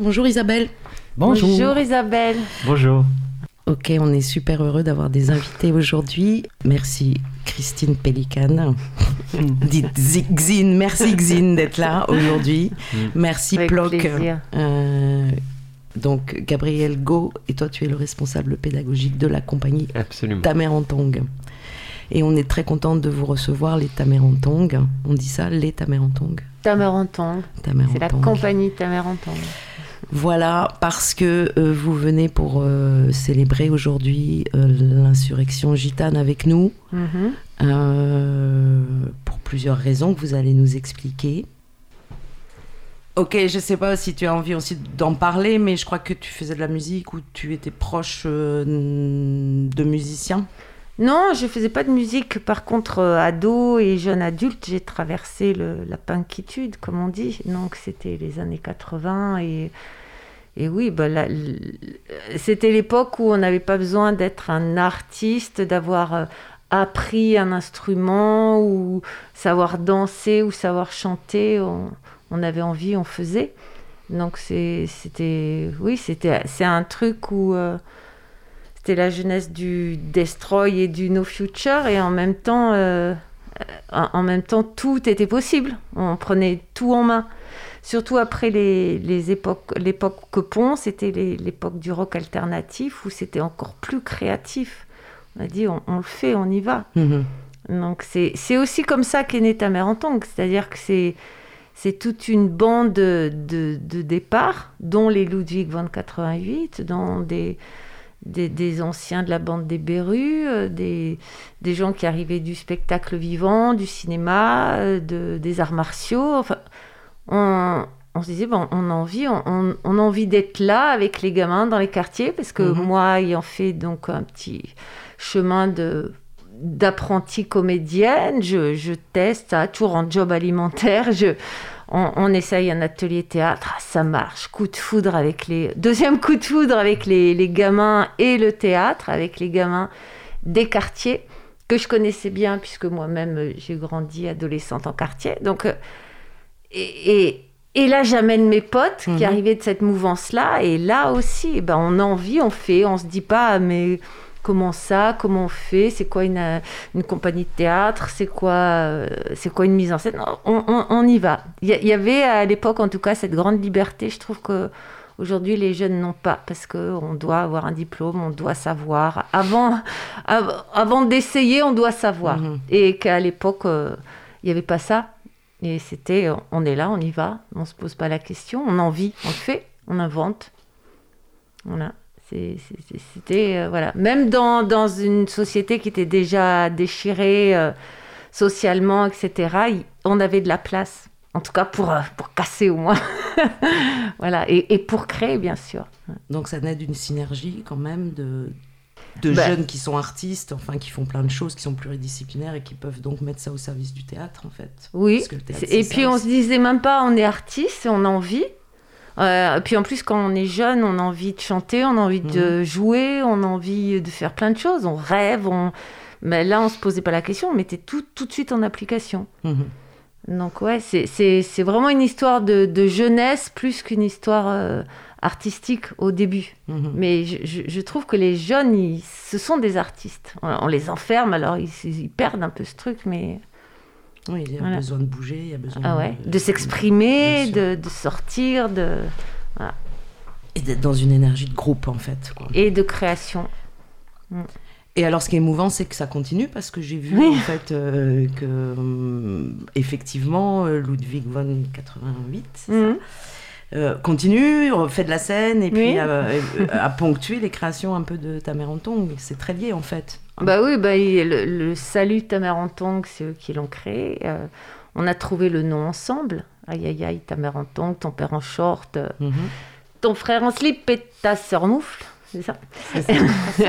Bonjour Isabelle. Bonjour. Bonjour Isabelle. Bonjour. Ok, on est super heureux d'avoir des invités aujourd'hui. Merci Christine Pélican. Xine, merci Xine d'être là aujourd'hui. Mm. Merci Avec Ploc. Euh, donc Gabriel Go, et toi tu es le responsable pédagogique de la compagnie Absolument. Tamerantong. Et on est très contente de vous recevoir, les Tamerantong. On dit ça, les Tamerantong. Tamerantong. C'est la compagnie Tamerantong. Voilà, parce que euh, vous venez pour euh, célébrer aujourd'hui euh, l'insurrection gitane avec nous, mhm. pour plusieurs raisons que vous allez nous expliquer. Ok, je ne sais pas si tu as envie aussi d'en parler, mais je crois que tu faisais de la musique ou tu étais proche de musiciens. Non, je faisais pas de musique. Par contre, ado et jeune adulte, j'ai traversé la punkitude, comme on dit. Donc, c'était les années 80 et et oui, bah c'était l'époque où on n'avait pas besoin d'être un artiste, d'avoir euh, appris un instrument ou savoir danser ou savoir chanter. On, avait envie, on faisait. Donc c'était, oui, c'était, c'est un truc où euh, c'était la jeunesse du Destroy et du No Future et en même temps, euh, en même temps, tout était possible. On prenait tout en main surtout après les, les époques, l'époque Pont, c'était l'époque du rock alternatif où c'était encore plus créatif. On a dit, on, le fait, on y va. Mhm. Donc c'est aussi comme ça qu'est née ta mère en tank, c'est-à-dire que c'est c'est toute une bande de, de, départ, dont les Ludwig von 88, dont des, des, des, anciens de la bande des Berus, euh, des, des gens qui arrivaient du spectacle vivant, du cinéma, euh, de, des arts martiaux. Enfin, on, se disait, bon, on a envie, on, a envie d'être là avec les gamins dans les quartiers, parce que mhm. moi, ayant fait donc un petit chemin de d'apprentie comédienne, je, teste, ça, toujours en job alimentaire, je, on, essaye un atelier théâtre, ah, ça marche, coup de foudre avec les... Deuxième coup de foudre avec les, les gamins et le théâtre, avec les gamins des quartiers, que je connaissais bien, puisque moi-même, j'ai grandi adolescente en quartier. Donc, euh, et, et, là, j'amène mes potes qui mhm. arrivaient de cette mouvance-là. Et là aussi, eh ben, on a envie, on fait. On se dit pas, mais comment ça Comment on fait C'est quoi une, une, compagnie de théâtre C'est quoi, euh, c'est quoi une mise en scène? On, on, y va. Il y, avait à l'époque, en tout cas, cette grande liberté. Je trouve que Aujourd'hui, les jeunes n'ont pas parce qu'on doit avoir un diplôme, on doit savoir. Avant, avant d'essayer, on doit savoir. Mhm. Et qu'à l'époque, euh, il n'y avait pas ça. Et c'était, on est là, on y va, on ne se pose pas la question, on en vit, on le fait, on invente. Voilà. C'était, euh, voilà. Même dans, dans, une société qui était déjà déchirée euh, socialement, etc., on avait de la place. En tout cas, pour, euh, pour casser au moins. voilà. Et, et, pour créer, bien sûr. Donc, ça naît d'une synergie quand même de, de bah. jeunes qui sont artistes, enfin qui font plein de choses, qui sont pluridisciplinaires et qui peuvent donc mettre ça au service du théâtre en fait. Oui. et puis on se disait même pas on est artiste, on a envie. Euh, puis en plus quand on est jeune, on a envie de chanter, on a envie de mhm. jouer, on a envie de faire plein de choses, on rêve, on... mais là on se posait pas la question, on mettait tout tout de suite en application. Mhm. Donc ouais, c'est vraiment une histoire de, de jeunesse plus qu'une histoire euh, artistique au début. Mhm. Mais je, trouve que les jeunes, ils, ce sont des artistes. On, les enferme, alors ils, perdent un peu ce truc, mais... Oui, il y a besoin de bouger, il y a besoin ah ouais. de, s'exprimer, de, sortir, de... Et d'être dans une énergie de groupe, en fait. Et de création. Mm. Et alors, ce qui est émouvant, c'est que ça continue parce que j'ai vu en fait euh, que euh, effectivement Ludwig von 88, c'est ça euh, continue, fait de la scène et puis a, euh, euh, ponctué les créations un peu de ta mère en tongue. C'est très lié en fait. Bah oui, bah, le, salut ta mère en tongue, c'est eux qui l'ont créé. on a trouvé le nom ensemble. Aïe aïe aïe, ta mère en tongue, ton père en short, mhm. ton frère en slip et ta sœur moufle c'est ça.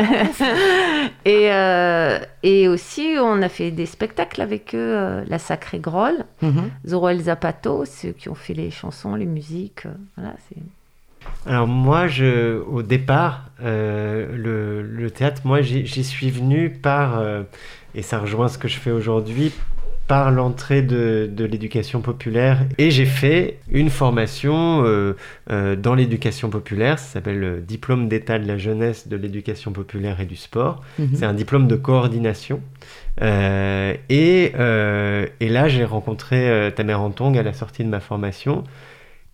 et, euh, et aussi, on a fait des spectacles avec eux, euh, La Sacrée Grolle, mm Zapato, ceux qui ont fait les chansons, les musiques. Euh, voilà, Alors moi, je, au départ, le, le, théâtre, moi, j'y suis venu par, et ça rejoint ce que je fais aujourd'hui, par l'entrée de, l'éducation populaire et j'ai fait une formation euh, euh, dans l'éducation populaire, ça s'appelle le diplôme d'état de la jeunesse de l'éducation populaire et du sport. Mhm. C'est un diplôme de coordination. Euh, et, et, là, j'ai rencontré Tamer Antong à la sortie de ma formation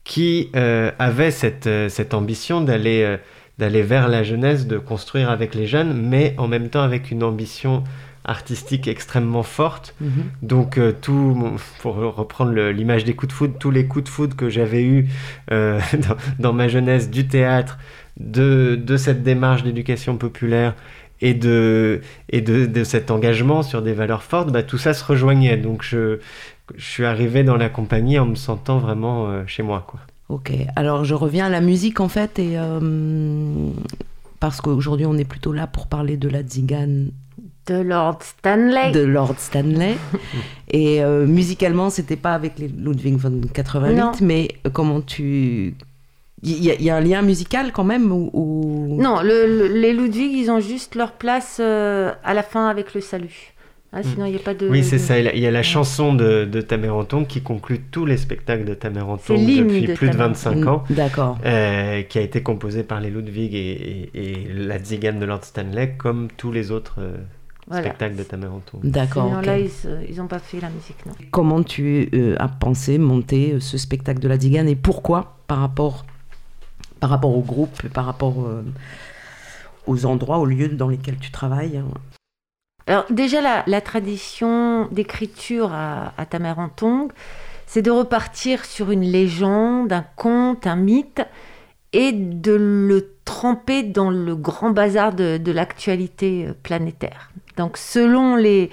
qui avait cette, cette ambition d'aller d'aller vers la jeunesse, de construire avec les jeunes, mais en même temps avec une ambition artistique extrêmement forte. Mhm. Donc, euh, tout, pour reprendre l'image des coups de foudre, tous les coups de foudre que j'avais eus euh, dans, ma jeunesse du théâtre, de, de cette démarche d'éducation populaire et, de, et de, de, cet engagement sur des valeurs fortes, bah, tout ça se rejoignait. Donc, je, je suis arrivé dans la compagnie en me sentant vraiment euh, chez moi. Quoi. Ok, alors je reviens à la musique en fait, et parce qu'aujourd'hui on est plutôt là pour parler de la tzigane de Lord Stanley. De Lord Stanley. et euh, musicalement, c'était pas avec les Ludwig von 88, mais euh, comment tu. Il y, a un lien musical quand même ou, Non, les Ludwig, ils ont juste leur place euh, à la fin avec le salut. Ah, sinon, il n'y a pas de. Oui, c'est ça. Il y a la chanson de, de Tameranton qui conclut tous les spectacles de Tameranton depuis plus de 25 ans. D'accord. qui a été composé par les Ludwig et, et, la Zigane de Lord Stanley, comme tous les autres spectacle de Tameranto. D'accord. là, ils n'ont pas fait la musique, non. Comment tu euh, as pensé monter euh, ce spectacle de la Digane et pourquoi par rapport, par rapport au groupe, par rapport euh, aux endroits, aux lieux dans lesquels tu travailles hein? Alors, déjà, la, la tradition d'écriture à, à Tamerantong, c'est de repartir sur une légende, un conte, un mythe, et de le tremper dans le grand bazar de, de l'actualité planétaire. Donc selon les,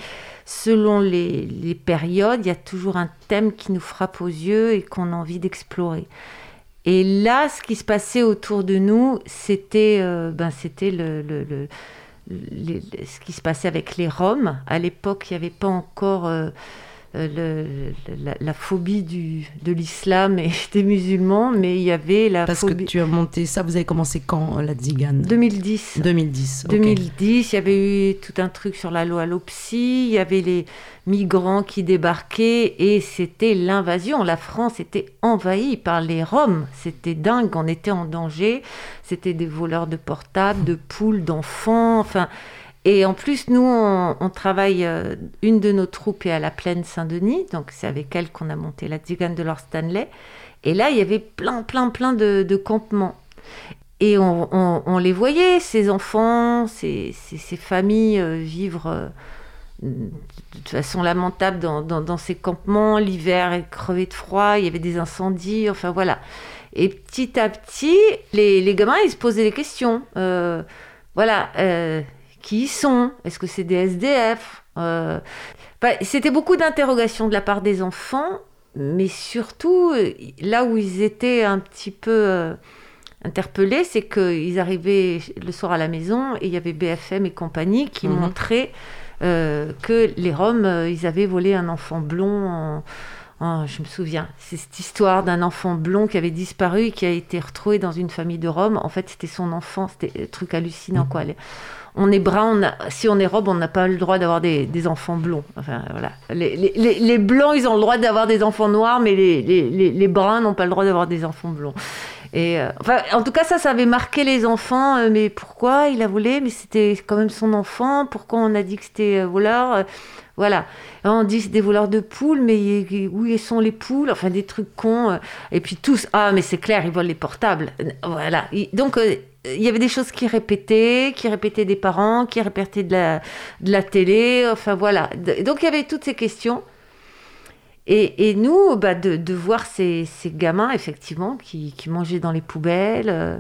périodes, il y a toujours un thème qui nous frappe aux yeux et qu'on a envie d'explorer. Et là, ce qui se passait autour de nous, c'était euh, ben, ce qui se passait avec les Roms. À l'époque, il n'y avait pas encore... Euh, euh, la, phobie du, de l'islam et des musulmans, mais il y avait la Parce que tu as monté ça, vous avez commencé quand, la Zigane 2010. 2010, 2010, il y avait eu tout un truc sur la loi Lopsi, il y avait les migrants qui débarquaient et c'était l'invasion. La France était envahie par les Roms, c'était dingue, on était en danger, c'était des voleurs de portables, de poules, d'enfants, enfin... Et en plus, nous, on, travaille, euh, une de nos troupes est à la plaine Saint-Denis, donc c'est avec elle qu'on a monté la Zigane de Lord Stanley. Et là, il y avait plein, plein, plein de, campements. Et on, les voyait, ces enfants, ces, familles euh, vivre euh, de façon lamentable dans, ces campements. L'hiver est crevé de froid, il y avait des incendies, enfin voilà. Et petit à petit, les gamins, ils se posaient des questions. voilà qui sont Est-ce que c'est des SDF euh, bah, C'était beaucoup d'interrogations de la part des enfants, mais surtout, là où ils étaient un petit peu euh, interpellés, c'est qu'ils arrivaient le soir à la maison et il y avait BFM et compagnie qui mhm. montraient euh, que les Roms, ils avaient volé un enfant blond je me souviens, c'est cette histoire d'un enfant blond qui avait disparu et qui a été retrouvé dans une famille de Roms. En fait, c'était son enfant, c'était un truc hallucinant, mhm. quoi on est brun, si on est robe, on n'a pas le droit d'avoir des, enfants blonds. Enfin, voilà. Les, blancs, ils ont le droit d'avoir des enfants noirs, mais les, bruns n'ont pas le droit d'avoir des enfants blonds. Et euh, enfin, en tout cas, ça, ça avait marqué les enfants. Euh, mais pourquoi il a volé? Mais c'était quand même son enfant. Pourquoi on a dit que c'était euh, voleur? Voilà. on dit des voleurs de poules, mais où sont les poules? Enfin, des trucs cons. Et puis tous, ah, mais c'est clair, ils volent les portables. Voilà. Donc, il y avait des choses qui répétaient, qui répétaient des parents, qui répétaient de la, de la télé, enfin voilà. Donc il y avait toutes ces questions. Et, et nous, bah, de, de, voir ces, ces, gamins, effectivement, qui, qui, mangeaient dans les poubelles, euh,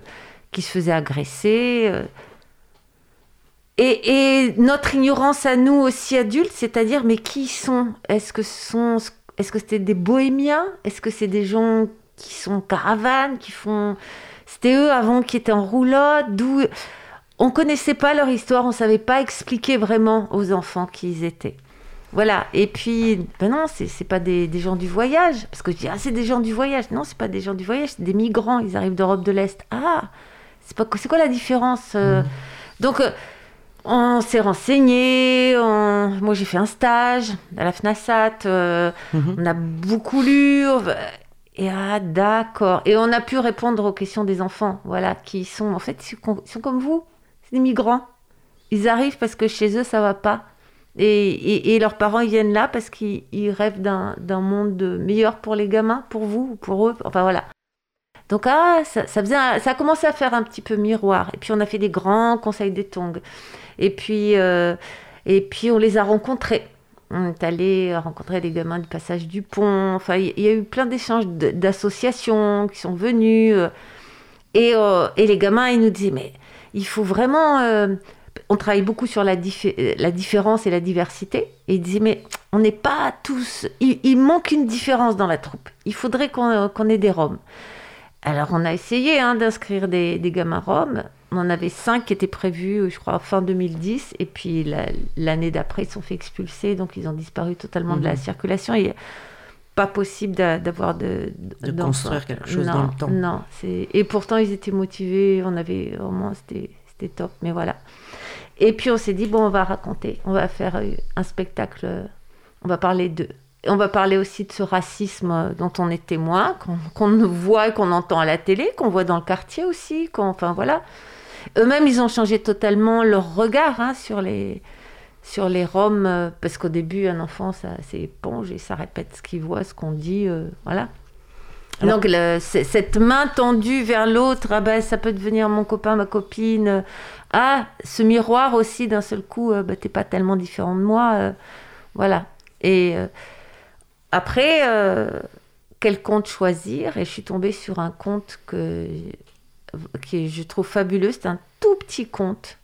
qui se faisaient agresser. Euh. et, et, notre ignorance à nous aussi adultes, c'est-à-dire, mais qui sont? Est-ce que sont, est-ce que c'était des bohémiens? Est-ce que c'est des gens qui sont caravanes, qui font c'était eux avant qui étaient en roulotte, d'où on connaissait pas leur histoire, on savait pas expliquer vraiment aux enfants qui ils étaient. Voilà. Et puis, ben non, c'est pas des, gens du voyage. Parce que je dis, ah, c'est des gens du voyage. Non, c'est pas des gens du voyage, c'est des migrants. Ils arrivent d'Europe de l'Est. Ah, c'est quoi la différence euh? mmh. Donc, euh, on s'est renseigné, moi j'ai fait un stage à la FNASAT, euh, mhm. on a beaucoup lu, et ah d'accord, et on a pu répondre aux questions des enfants, voilà, qui sont en fait ils sont comme vous, c'est des migrants, ils arrivent parce que chez eux ça va pas, et, et, leurs parents ils viennent là parce qu'ils rêvent d'un monde meilleur pour les gamins, pour vous, pour eux, enfin voilà. Donc ah, ça, ça, faisait ça a commencé à faire un petit peu miroir. Et puis on a fait des grands conseils des tongs. Et puis, euh, et puis on les a rencontrés. On est allé rencontrer des gamins du passage du pont. Enfin, il y a eu plein d'échanges d'associations qui sont venus. Euh, et, euh, et, les gamins, ils nous disaient, mais il faut vraiment... on travaille beaucoup sur la, la, différence et la diversité. Et ils disaient, mais on n'est pas tous... Il, manque une différence dans la troupe. Il faudrait qu'on ait des Roms. Alors on a essayé hein, d'inscrire des, des gamins roms on en avait cinq qui étaient prévus, je crois, fin 2010. Et puis l'année d'après, ils sont fait expulser, donc ils ont disparu totalement de la mhm. circulation. Et pas possible d'avoir de, de, construire quelque chose dans le temps. Non, et pourtant ils étaient motivés. On avait vraiment, c'était top. Mais voilà. Et puis on s'est dit bon, on va raconter, on va faire un spectacle, on va parler de, on va parler aussi de ce racisme dont on est témoin, qu'on voit et qu'on entend à la télé, qu'on voit dans le quartier aussi, enfin voilà. Eux-mêmes, ils ont changé totalement leur regard hein, sur les sur les Roms, euh, parce qu'au début, un enfant, ça, c'est éponge et ça répète ce qu'il voit, ce qu'on dit, euh, voilà. Donc cette main tendue vers l'autre, ah ben, ça peut devenir mon copain, ma copine. Ah, ce miroir aussi, d'un seul coup, euh, bah, t'es pas tellement différent de moi. voilà. Et après, quel conte choisir? Et je suis tombée sur un conte que qui je trouve fabuleux. C'est un tout petit conte.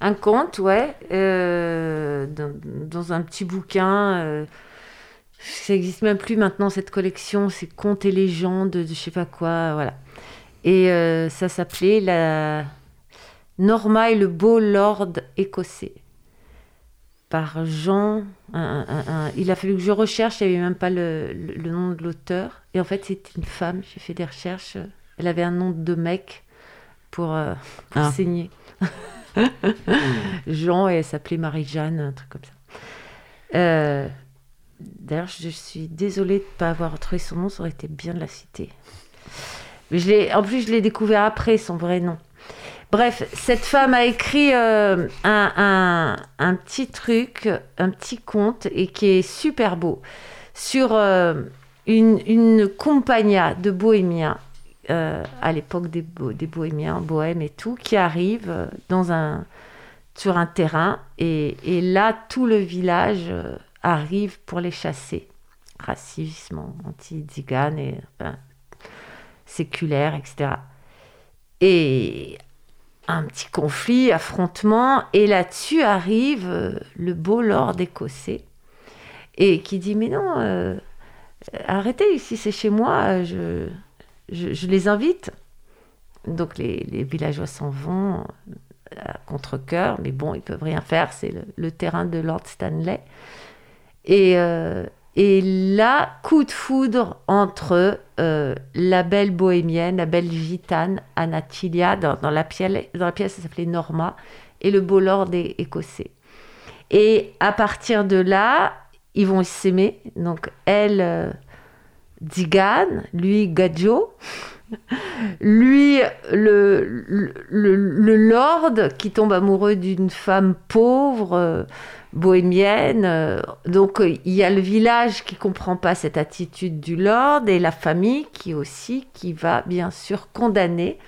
Un conte, ouais, euh, dans, un petit bouquin. Euh, ça n'existe même plus maintenant, cette collection. C'est Contes et légendes de, je sais pas quoi, voilà. Et euh, ça s'appelait la Norma et le beau lord écossais. Par Jean. il a fallu que je recherche, il n'y avait même pas le, le nom de l'auteur. Et en fait, c'était une femme. J'ai fait des recherches. Elle avait un nom de mec pour, euh, ah. Jean et elle s'appelait Marie-Jeanne, un truc comme ça. Euh, d'ailleurs, je suis désolée de ne pas avoir trouvé son nom, ça aurait été bien de la citer. Mais je en plus, je l'ai découvert après, son vrai nom. Bref, cette femme a écrit euh, un, un, petit truc, un petit conte, et qui est super beau, sur une, une compagnia de bohémiens euh, à l'époque des, bohémiens, bohèmes et tout, qui arrivent euh, sur un terrain et, là, tout le village euh, arrive pour les chasser. Racisme, anti-Zigane séculaire, etc. Et un petit conflit, affrontement, et là-dessus arrive le beau lord écossais et qui dit Mais non, arrêtez, ici c'est chez moi, je je, les invite. Donc les, villageois s'en vont à contre-coeur, mais bon, ils peuvent rien faire, c'est le, terrain de Lord Stanley. Et, euh, et là, coup de foudre entre euh, la belle bohémienne, la belle gitane, Anatilia, dans, dans, la, pièce, dans la pièce, ça s'appelait Norma, et le beau lord écossais. Et à partir de là, ils vont s'aimer. Donc elle... Digan, lui Gadjo, lui le, le, lord qui tombe amoureux d'une femme pauvre, euh, bohémienne. Euh, donc il y a le village qui comprend pas cette attitude du lord et la famille qui aussi qui va bien sûr condamner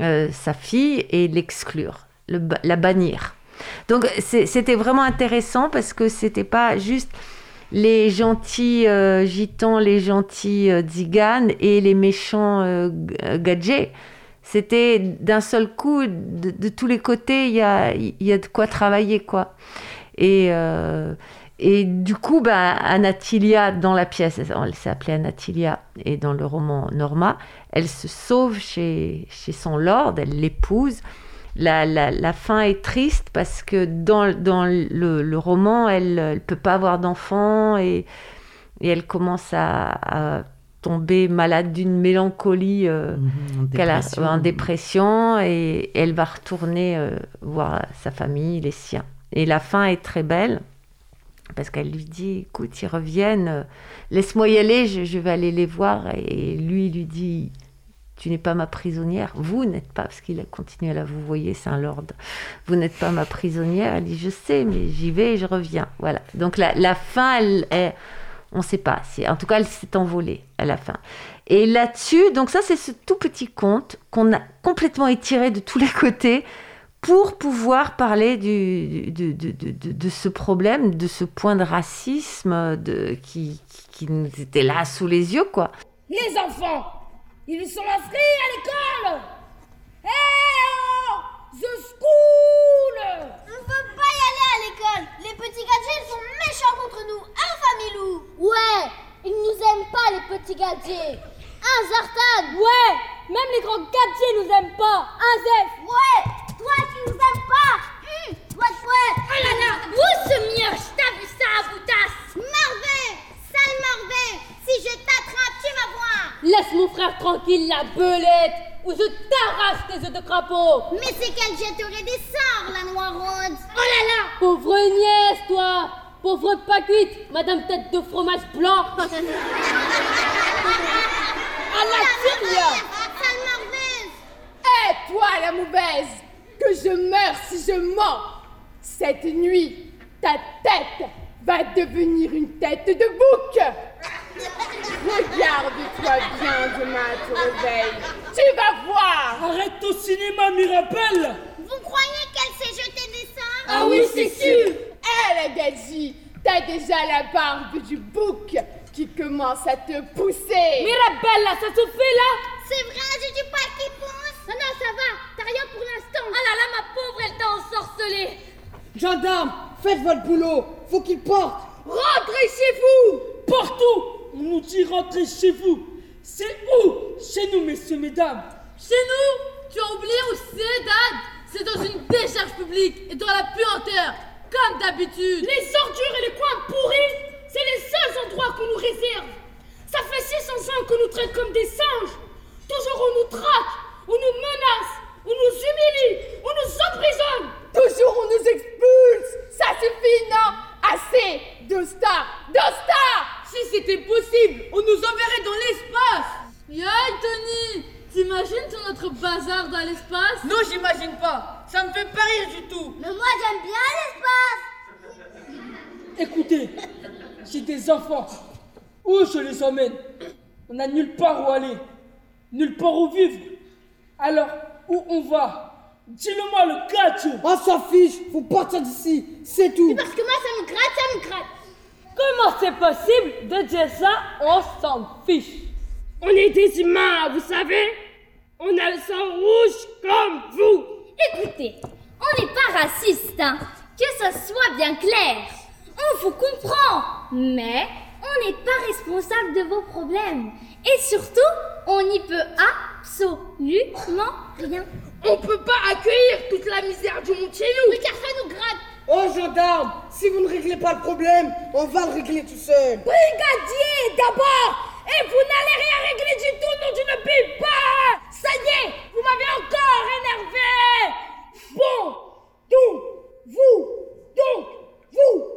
euh, sa fille et l'exclure, la bannir. Donc c'était vraiment intéressant parce que c'était pas juste les gentils euh, gitans, les gentils euh, et les méchants euh, gadgets. C'était d'un seul coup, de, tous les côtés, il y a, y a de quoi travailler, quoi. Et, euh, et du coup, bah, Anatilia, dans la pièce, elle s'appelait Anatilia, et dans le roman Norma, elle se sauve chez, chez son lord, elle l'épouse, la, fin est triste parce que dans, le, roman, elle ne peut pas avoir d'enfant et, elle commence à, tombée malade d'une mélancolie euh, Mhm, qu'elle a dépression. en dépression et elle va retourner euh, voir sa famille, les siens. Et la fin est très belle parce qu'elle lui dit écoute, ils reviennent, euh, laisse-moi y aller, je, je vais aller les voir. Et lui il lui dit tu n'es pas ma prisonnière, vous n'êtes pas, parce qu'il a continué à la vous voyez, c'est un lord, vous n'êtes pas ma prisonnière. Elle dit je sais, mais j'y vais et je reviens. Voilà. Donc la, la fin, elle, elle- on ne sait pas. En tout cas, elle s'est envolée à la fin. Et là-dessus, donc ça, c'est ce tout petit conte qu'on a complètement étiré de tous les côtés pour pouvoir parler de, de, de, de- ce problème, de ce point de racisme qui, qui, qui nous était là sous les yeux, quoi. Les enfants, ils sont inscrits à l'école Eh oh The school On peut pas y aller à l'école. Les petits gadgets sont méchants contre nous. Hein, Familou Ouais, ils nous aiment pas les petits gadgets. Hein, Zartan Ouais Même les grands gadgets nous aiment pas Un Zef Ouais, toi qui nous aimes pas. Hum, ouais, ouais. Oh là là Où ce mioche T'as vu ça à boutasse Marvin, sale Marvin, si je t'attrape, tu vas voir. Laisse mon frère tranquille, la belette Ou je t'arrache tes œufs de crapaud Mais c'est qu'elle jetterait des sorts, la noironde. Oh là là Pauvre nièce, toi Pauvre pas cuite Madame tête de fromage blanc À la Syria Sale Marvin. Eh, toi, la mauvaise, que je meurs si je mens. Cette nuit, ta tête va devenir une tête de bouc. Regarde-toi bien demain à ton réveil. Tu vas voir. Arrête au cinéma, Mirabelle Vous croyez qu'elle s'est jetée des sorts Ah oui, c'est sûr. Eh, la Gadji, t'as déjà la barbe du bouc qui commence à te pousser. Mirabelle, là, ça se fait là? C'est vrai, j'ai du poil qui pousse. Non, non, ça va, t'as rien pour l'instant. Ah là là, ma pauvre, elle t'a ensorcelée. Gendarme, faites votre boulot. Faut qu'il porte. Rentrez chez vous. Partout On nous dit rentrer chez vous C'est où? Chez nous, messieurs, mesdames Chez nous, tu as oublié où c'est, Dad C'est dans une décharge publique et dans la puanteur, comme d'habitude. Les ordures et les coins pourris, c'est les seuls endroits qu'on nous réserve. Ça fait 600 ans qu'on nous traite comme des singes. Toujours on nous traque, on nous menace, on nous humilie, on nous emprisonne. Toujours on nous expulse. Ça suffit, non? Assez. Dosta. Dosta. Si c'était possible, on nous enverrait dans l'espace. Yaï, Tony, t'imagines tout notre bazar dans l'espace? Non, j'imagine pas. Ça me fait pas rire du tout. Mais moi, j'aime bien l'espace. Écoutez, j'ai des enfants. Où je les emmène? On n'a nulle part où aller, nulle part où vivre. Alors, où on va Dis-le-moi le catch On s'en fiche. Faut partir d'ici. C'est tout. Parce que moi, ça me gratte, ça me gratte. Comment c'est possible de dire ça? On s'en fiche. On est des humains, vous savez? On a le sang rouge comme vous. Écoutez, on n'est pas raciste, hein. Que ça soit bien clair. On vous comprend, mais on n'est pas responsable de vos problèmes. Et surtout, on n'y peut absolument rien. On peut pas accueillir toute la misère du monde chez nous. Oui, car ça nous gratte. Oh, gendarme, si vous ne réglez pas le problème, on va le régler tout seul. Brigadier, d'abord Et vous n'allez rien régler du tout, non, je ne paye pas Ça y est, vous m'avez encore énervé Bon, donc, vous, donc, vous,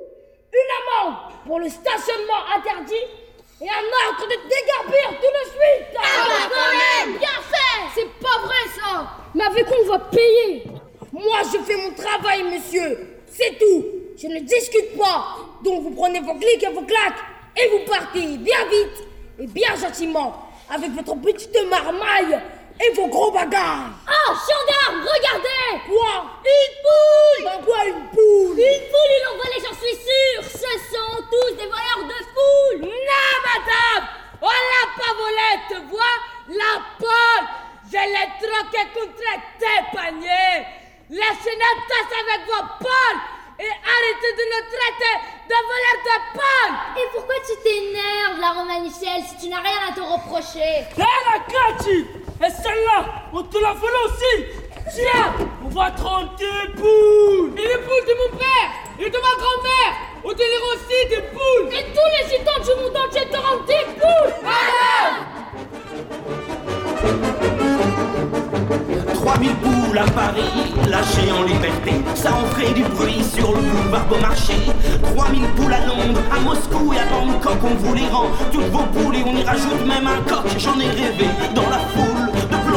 une amende pour le stationnement interdit et un ordre de déguerpir tout de suite. Ah bah quand même, bien fait. C'est pas vrai ça. Mais avec quoi on va payer. Moi je fais mon travail monsieur. C'est tout. Je ne discute pas. Donc vous prenez vos clics et vos claques. Et vous partez bien vite. Et bien gentiment. Avec votre petite marmaille et vos gros bagages Oh gendarme, regardez. Quoi? Une poule Bah quoi une poule Une poule, ils l'ont volée, j'en suis sûr. Ce sont tous des voleurs de poules Non madame On l'a pas volée, tu vois. La poule Je l'ai troquée contre tes paniers Laissez notre tasse avec vos poules et arrêtez de nous traiter de voleurs de poules Et pourquoi tu t'énerves, la Romanichelle, si tu n'as rien à te reprocher? La Cathy et celle-là, on te la volée aussi. Tiens On va trente tes poules Et les poules de mon père Et de ma grand-mère On te les aussi des poules. Et tous les gitans du monde entier te rendent des poules. Madame 3000 poules à Paris, lâchées en liberté, ça en ferait du bruit sur le boulevard Beaumarchais. 3000 poules à Londres, à Moscou et à Bangkok, on vous les rend, toutes vos poules et on y rajoute même un coq, j'en ai rêvé dans la foule.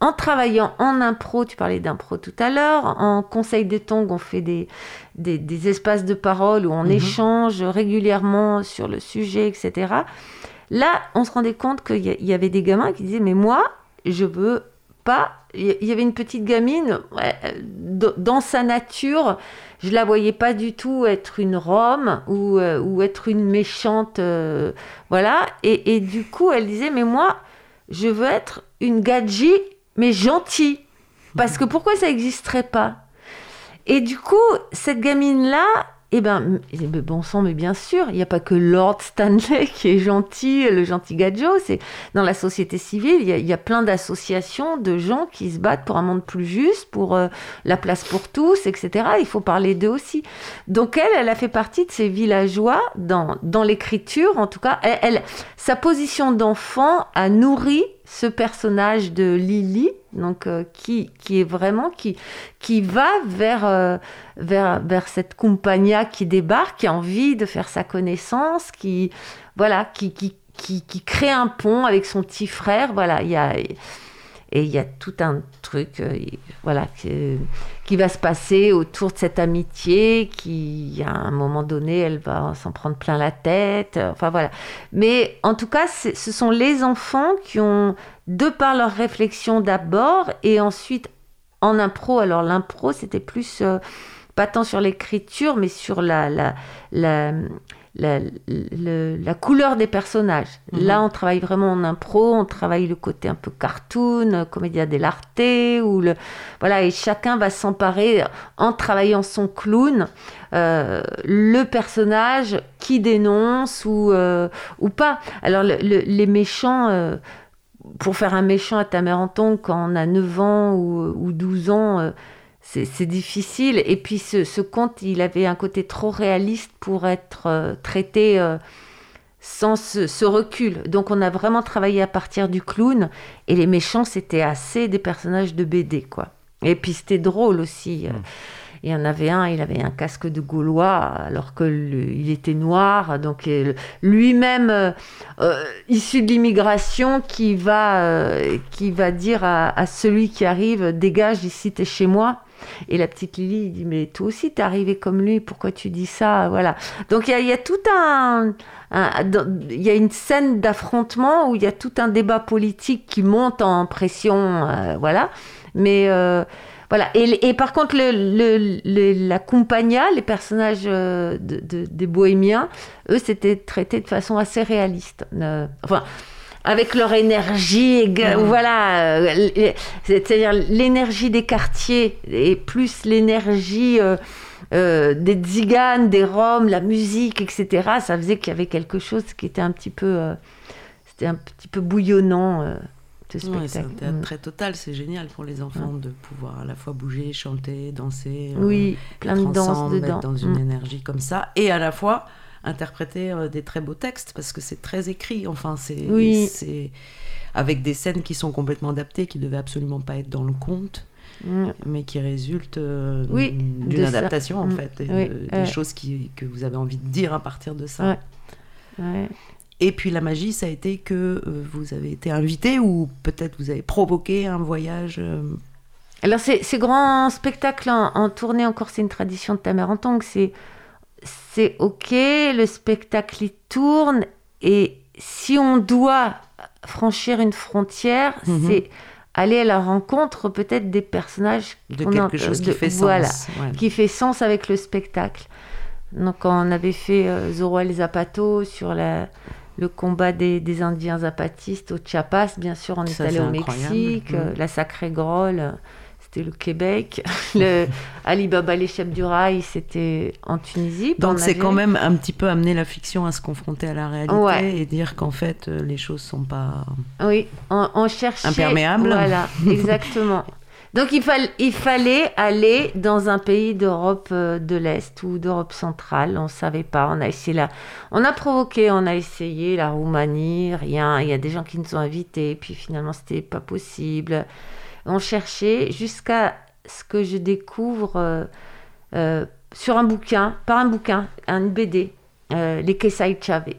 en travaillant en impro, tu parlais d'impro tout à l'heure, en conseil de tongs, on fait des, des, des, espaces de parole où on mmh. échange régulièrement sur le sujet, etc. Là, on se rendait compte qu'il y, y, avait des gamins qui disaient, mais moi, je veux pas... Il y avait une petite gamine, ouais, dans sa nature, je la voyais pas du tout être une rome ou, euh, ou être une méchante, euh, voilà. Et, et, du coup, elle disait, mais moi, je veux être une gadji mais gentil. Parce que pourquoi ça n'existerait pas? Et du coup, cette gamine-là, eh ben, bon sang, mais bien sûr, il n'y a pas que Lord Stanley qui est gentil, le gentil Gadjo. C'est dans la société civile, il y, a, il y a plein d'associations de gens qui se battent pour un monde plus juste, pour euh, la place pour tous, etc. Il faut parler d'eux aussi. Donc elle, elle a fait partie de ces villageois dans, dans l'écriture, en tout cas. Elle sa position d'enfant a nourri ce personnage de Lily, donc euh, qui, qui est vraiment qui, qui va vers, euh, vers, vers cette compagnia qui débarque, qui a envie de faire sa connaissance, qui voilà, qui, qui, qui, qui crée un pont avec son petit frère. Voilà, il y a et il y a tout un truc, euh, voilà, qui, va se passer autour de cette amitié, qui, à un moment donné, elle va s'en prendre plein la tête. Enfin voilà. Mais en tout cas, ce sont les enfants qui ont, de par leur réflexion d'abord, et ensuite en impro. Alors l'impro, c'était plus euh, pas tant sur l'écriture, mais sur la, la la, le, la, couleur des personnages. Mmh. Là, on travaille vraiment en impro, on travaille le côté un peu cartoon, comédia dell'arte, ou le voilà, et chacun va s'emparer en travaillant son clown, euh, le personnage qui dénonce ou euh, ou pas. Alors le, le, les méchants. Euh, pour faire un méchant à ta mère en quand on a 9 ans ou, ou 12 ans, euh, c'est difficile. Et puis ce, ce, conte, il avait un côté trop réaliste pour être euh, traité euh, sans ce, ce, recul. Donc on a vraiment travaillé à partir du clown. Et les méchants, c'était assez des personnages de BD, quoi. Et puis c'était drôle aussi. Mmh. Il y en avait un, il avait un casque de Gaulois alors qu'il était noir, donc euh, lui-même euh, euh, issu de l'immigration qui va euh, qui va dire à, à, celui qui arrive dégage ici t'es chez moi. Et la petite Lily il dit mais toi aussi t'es arrivé comme lui, pourquoi tu dis ça Voilà. Donc il y, a tout un il y a une scène d'affrontement où il y a tout un débat politique qui monte en pression, euh, voilà. Mais euh, voilà. Et, par contre, le, le, la compagnia, les personnages euh, de, de, des bohémiens, eux, c'était traité de façon assez réaliste. Enfin, avec leur énergie, mmh. voilà, euh, c'est-à-dire l'énergie des quartiers et plus l'énergie euh, euh, des tziganes, des roms, la musique, etc. Ça faisait qu'il y avait quelque chose qui était un petit peu, c'était un petit peu bouillonnant. Ouais, c'est un théâtre mmh. très total, c'est génial pour les enfants mmh. de pouvoir à la fois bouger, chanter, danser, oui, euh, plein de danse dedans, dans une mmh. énergie comme ça, et à la fois interpréter euh, des très beaux textes parce que c'est très écrit. Enfin, c'est oui. avec des scènes qui sont complètement adaptées, qui devaient absolument pas être dans le conte. mais qui résultent euh, oui, d'une adaptation en fait, et, oui, des choses qui, que vous avez envie de dire à partir de ça. Ouais. Et puis la magie, ça a été que euh, vous avez été invité ou peut-être vous avez provoqué un voyage. Alors ces, ces, grands spectacles en, en, tournée, encore c'est une tradition de que c'est c'est ok, le spectacle il tourne et si on doit franchir une frontière, mm -hmm. c'est aller à la rencontre peut-être des personnages de quelque a, chose de, qui fait voilà, sens, ouais. qui fait sens avec le spectacle. Donc on avait fait euh, Zorro El Zapato sur la le combat des, des, Indiens zapatistes au Chiapas, bien sûr, on est allé au Mexique, mmh. la Sacrée Grolle, c'était le Québec. Le Alibaba l'échappe du rail, c'était en Tunisie. Donc c'est quand même un petit peu amener la fiction à se confronter à la réalité et dire qu'en fait euh, les choses sont pas. Oui, on, on cherchait. Imperméables. Voilà, exactement. Donc il, il, fallait aller dans un pays d'Europe euh, de l'Est ou d'Europe centrale. On ne savait pas. On a essayé la... On a provoqué, on a essayé la Roumanie, rien. Il y a des gens qui nous ont invités, puis finalement c'était pas possible. On cherchait jusqu'à ce que je découvre euh, euh, sur un bouquin, par un bouquin, un BD, les Kesai Chave.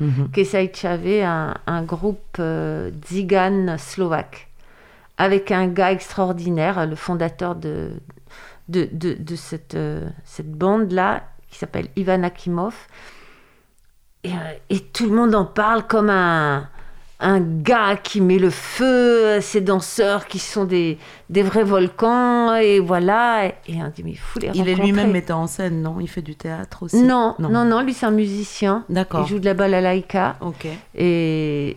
Mm Kesai Chave, un, un groupe zigan slovaque avec un gars extraordinaire, le fondateur de, de, de, cette, euh, cette bande-là, qui s'appelle Ivan Akimov. Et, euh, et, tout le monde en parle comme un, un gars qui met le feu à ces danseurs qui sont des, des vrais volcans, et voilà. Et, on dit, mais il faut les Il est lui-même metteur en scène, non? Il fait du théâtre aussi? Non, non, non, non lui c'est un musicien. D'accord. Il joue de la balalaïka. Ok. Et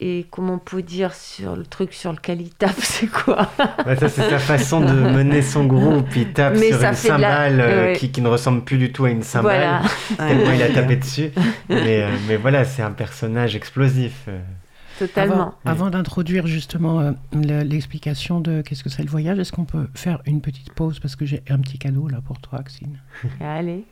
et comment on peut dire sur le truc sur lequel il tape, c'est quoi? Bah, Ça, c'est sa façon de mener son groupe. Il tape sur une cymbale euh, qui, qui, ne ressemble plus du tout à une cymbale, voilà. tellement il a tapé dessus. Mais, euh, mais voilà, c'est un personnage explosif. Euh. Totalement. Avant, d'introduire justement l'explication de qu'est-ce que c'est le voyage, est-ce qu'on peut faire une petite pause? Parce que j'ai un petit cadeau là pour toi, Axine Allez.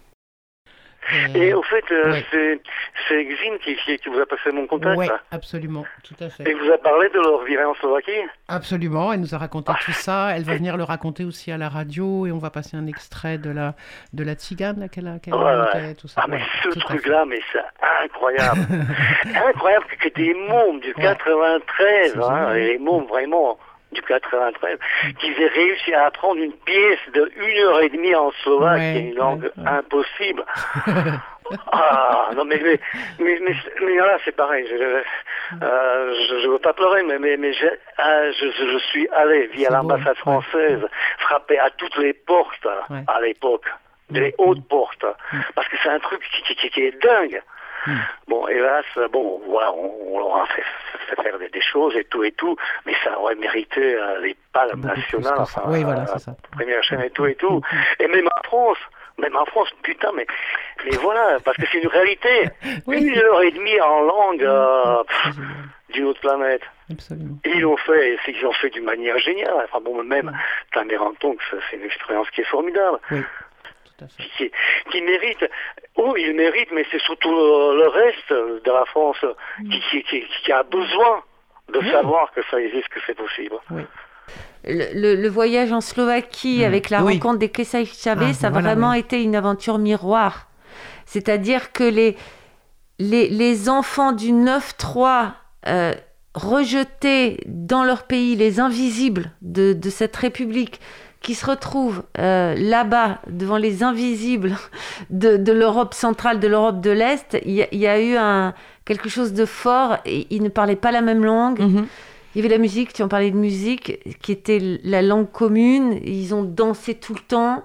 Et au fait, euh, c'est c'est Xin qui, qui, vous a passé mon contact. Oui, absolument, tout à fait. Et vous a parlé de leur virée en Slovaquie? Absolument, elle nous a raconté tout ça. Elle va venir le raconter aussi à la radio et on va passer un extrait de la de la tzigane qu'elle a, qu ouais, tout ça. Ah, mais ce truc-là, mais c'est incroyable. incroyable que des mômes du 93, hein, les mômes vraiment du 93, qu'ils aient réussi à apprendre une pièce de une heure et demie en slovaque, qui est une langue impossible. ah, non, mais, mais, mais, mais, là, c'est pareil. Je, euh, je, veux pas pleurer, mais, mais, mais ah, je, je, suis allé via l'ambassade française frapper à toutes les portes à l'époque, les mm. hautes portes, mm. parce que c'est un truc qui, qui, qui est dingue. Hmm. Bon, hélas, bon, voilà, on, leur a fait, faire des, choses et tout et tout, mais ça aurait mérité euh, les palmes nationales, enfin, oui, voilà, c'est ça. première chaîne et tout et tout. Hmm. Et même en France, même en France, putain, mais, mais voilà, parce que c'est une réalité. Une heure et demie en langue euh, d'une autre planète. Absolument. Et ils l'ont fait, ils ont fait d'une manière géniale. Enfin bon, même Tameranton, c'est une expérience qui est formidable. Oui. Qui, qui, mérite, oh, il mérite, mais c'est surtout le, reste de la France qui, qui, qui a besoin de savoir que ça existe, que c'est possible. Le, le, voyage en Slovaquie mmh. avec la rencontre des Kesai Chavez, ah, ça a vraiment été une aventure miroir. C'est-à-dire que les, les, les, enfants du 9-3 euh, rejetés dans leur pays, les invisibles de, de cette république, qui se retrouvent euh, là-bas devant les invisibles de, de l'Europe centrale, de l'Europe de l'Est, il y, y, a eu un, quelque chose de fort. Et ils ne parlaient pas la même langue. Mhm. Il y avait la musique, tu en parlais de musique, qui était la langue commune. Ils ont dansé tout le temps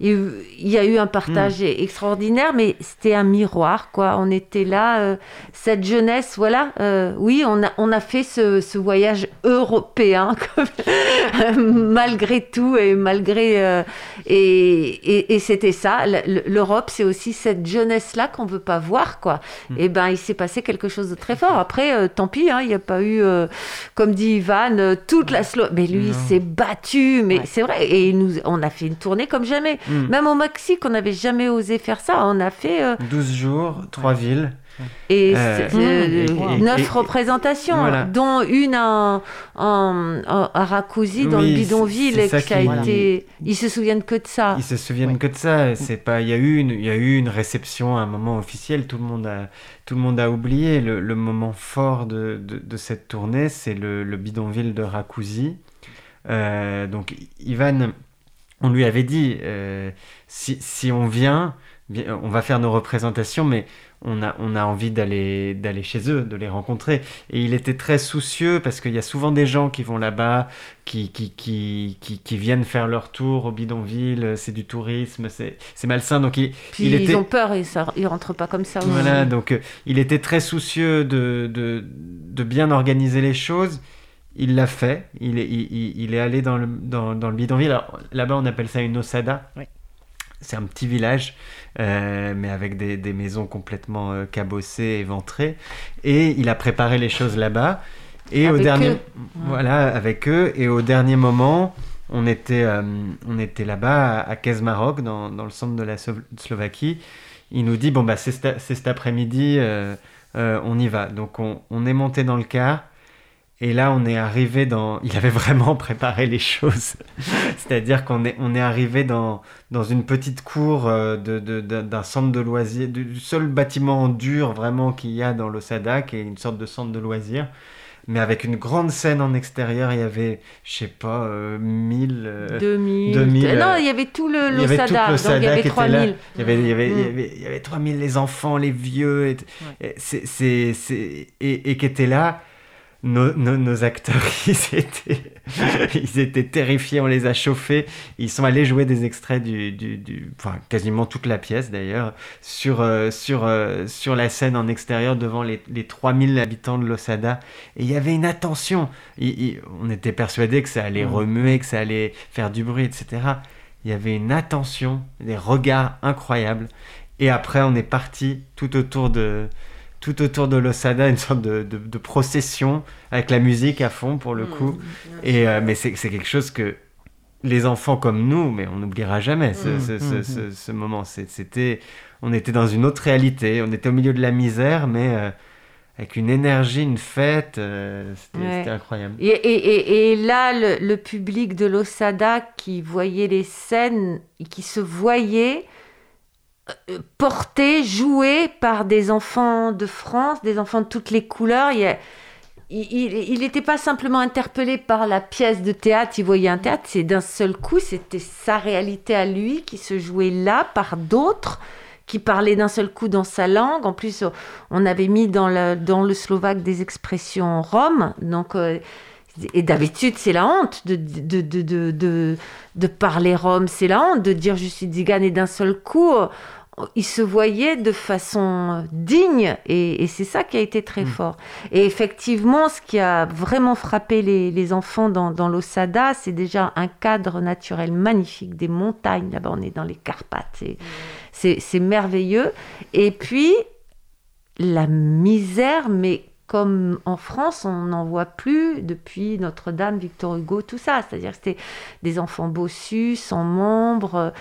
il y a eu un partage hmm. extraordinaire, mais c'était un miroir, quoi. On était là, euh, cette jeunesse, voilà. Euh, oui, on a, on a fait ce, ce voyage européen, malgré tout et malgré. Euh, et, et, c'était ça. L'Europe, c'est aussi cette jeunesse-là qu'on veut pas voir, quoi. Hmm. Et ben, il s'est passé quelque chose de très fort. Après, tant pis, hein, il n'y a pas eu, comme dit Ivan, toute la Slo Mais lui, il s'est battu, mais c'est vrai. Et nous, on a fait une tournée comme jamais. Hmm. Même au Mexique, on n'avait jamais osé faire ça. On a fait... 12 euh, jours, 3 villes. Et, euh, euh, neuf représentations, dont une en, en, à Rakuzi, dans le bidonville, qui a été. Ils se souviennent que de ça. Ils se souviennent que de ça. C'est pas. Il y a eu une, il y a eu une réception, un moment officiel. Tout le monde a, tout le monde a oublié le, le moment fort de, de, de cette tournée, c'est le, le, bidonville de Rakuzi. donc Ivan on lui avait dit, euh, si, si, on vient, on va faire nos représentations, mais on a, on a envie d'aller, d'aller chez eux, de les rencontrer. Et il était très soucieux parce qu'il y a souvent des gens qui vont là-bas, qui, qui, qui, qui, viennent faire leur tour au bidonville, c'est du tourisme, c'est, malsain. Donc il, il ils ont peur ils rentrent pas comme ça. Voilà, donc euh, il était très soucieux de, de, de bien organiser les choses il l'a fait. Il est, il, il est allé dans le, dans, dans le bidonville. Là-bas, on appelle ça une osada. C'est un petit village, euh, mais avec des, des maisons complètement euh, cabossées, éventrées. Et il a préparé les choses là-bas. Et Avec au dernier, eux. voilà, avec eux. Et au dernier moment, on était, euh, on était là-bas à, Kezmarok, dans, dans le centre de la Slo- Slovaquie. Il nous dit bon bah c'est cet, après-midi, euh, on y va. Donc on, on est monté dans le car. Et là, on est arrivé dans. Il avait vraiment préparé les choses. C'est-à-dire qu'on est, on est arrivé dans, dans une petite cour euh, de, de- d'un d'un centre de loisirs, du seul bâtiment en dur vraiment qu'il y a dans l'Osada, qui est une sorte de centre de loisirs. Mais avec une grande scène en extérieur, il y avait, je sais pas, euh, 1000. euh, 2000. 2000, non, euh, il y avait tout le il y avait tout l'Osada, donc il y l'Osada avait qui était là. 3000. Il y avait, il y avait, il y Mm. avait, il y avait 3000 les enfants, les vieux, et, et c'est, c'est, c'est- et, et qui étaient là. Nos, nos, nos acteurs, ils étaient, ils étaient terrifiés, on les a chauffés. Ils sont allés jouer des extraits du, du, du- enfin quasiment toute la pièce d'ailleurs, sur, euh, sur, euh, sur la scène en extérieur devant les, les 3000 habitants de l'Osada. Et il y avait une attention. Il- il- on était persuadés que ça allait remuer, que ça allait faire du bruit, etc. Il y avait une attention, des regards incroyables. Et après, on est parti tout autour de, tout autour de l'Osada, une sorte de, de- de procession avec la musique à fond pour le coup. Et, euh, mais c'est quelque chose que les enfants comme nous, mais on n'oubliera jamais ce, Mm, ce- ce- mm, ce- ce moment. C'était, on était dans une autre réalité. On était au milieu de la misère, mais euh, avec une énergie, une fête. euh, C'était Ouais. incroyable. Et, et- et- et là, le, le public de l'Osada qui voyait les scènes, qui se voyait porté, joué par des enfants de France, des enfants de toutes les couleurs. Il n'était pas simplement interpellé par la pièce de théâtre, il voyait un théâtre, c'est d'un seul coup, c'était sa réalité à lui qui se jouait là par d'autres qui parlaient d'un seul coup dans sa langue. En plus, on avait mis dans le, slovaque des expressions roms, donc... euh, et d'habitude, c'est la honte de, de, parler rome, c'est la honte de dire je suis tzigane et d'un seul coup, euh, il se voyait de façon digne et, et c'est ça qui a été très fort. Et effectivement, ce qui a vraiment frappé les, les enfants dans, dans l'Osada, c'est déjà un cadre naturel magnifique, des montagnes, là-bas on est dans les Carpates, c'est- c'est merveilleux. Et puis, la misère, mais comme en France, on n'en voit plus depuis Notre-Dame, Victor Hugo, tout ça. C'est-à-dire que c'était des enfants bossus, sans membres.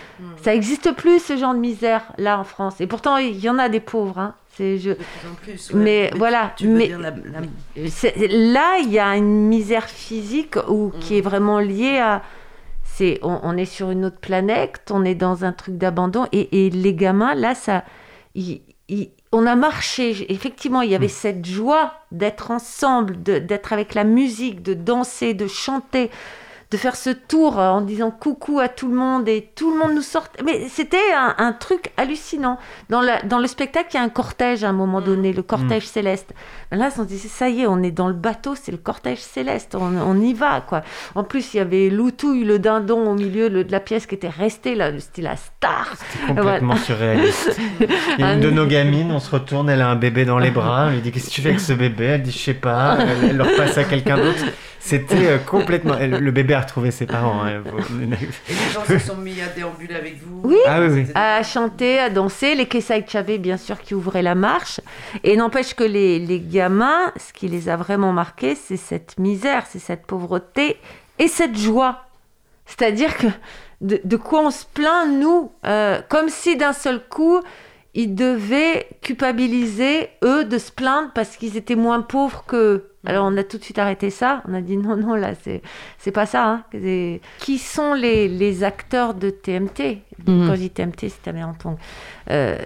Ça n'existe plus, ce genre de misère, là, en France. Et pourtant, il y en a des pauvres. Hein. C'est, je... plus, ouais. Mais Mais voilà. tu veux mais... dire la- la- c'est- Là, il y a une misère physique ou qui est vraiment liée à... C'est, on, on est sur une autre planète, on est dans un truc d'abandon. Et, et les gamins, là, ça... ils- ils- on a marché, effectivement, il y avait cette joie d'être ensemble, d'être avec la musique, de danser, de chanter, de faire ce tour euh, en disant coucou à tout le monde et tout le monde nous sort. Mais c'était un, un truc hallucinant. Dans, la- dans le spectacle, il y a un cortège à un moment donné, le cortège céleste. Ben Là, on se disait, ça y est, on est dans le bateau, c'est le cortège céleste, on, on y va, quoi. En plus, il y avait Loutouille, le dindon, au milieu le- de la pièce qui était resté, là, c'était la star. Complètement Voilà. surréaliste. Et Un- une de nos gamines, on se retourne, elle a un bébé dans les bras, on lui dit Qu'est-ce que tu fais avec ce bébé? Elle dit Je sais pas, elle, elle le repasse à quelqu'un d'autre. C'était euh, complètement. le bébé a retrouvé ses parents. hein. Et les gens se sont mis à déambuler avec vous Oui, Ah oui, oui. à chanter, à danser. Les Kessaï Chavé, bien sûr, qui ouvraient la marche. Et n'empêche que les, les gamins, ce qui les a vraiment marqués, c'est cette misère, c'est cette pauvreté et cette joie. C'est-à-dire que de, de quoi on se plaint, nous, euh, comme si d'un seul coup, ils devaient culpabiliser, eux, de se plaindre parce qu'ils étaient moins pauvres qu'eux. Alors on a tout de suite arrêté ça. On a dit non, non, là, c'est, c'est pas ça. hein. Qui sont les, les acteurs de TMT Mhm. Quand je dis TMT, c'est Tamer Antong. Euh,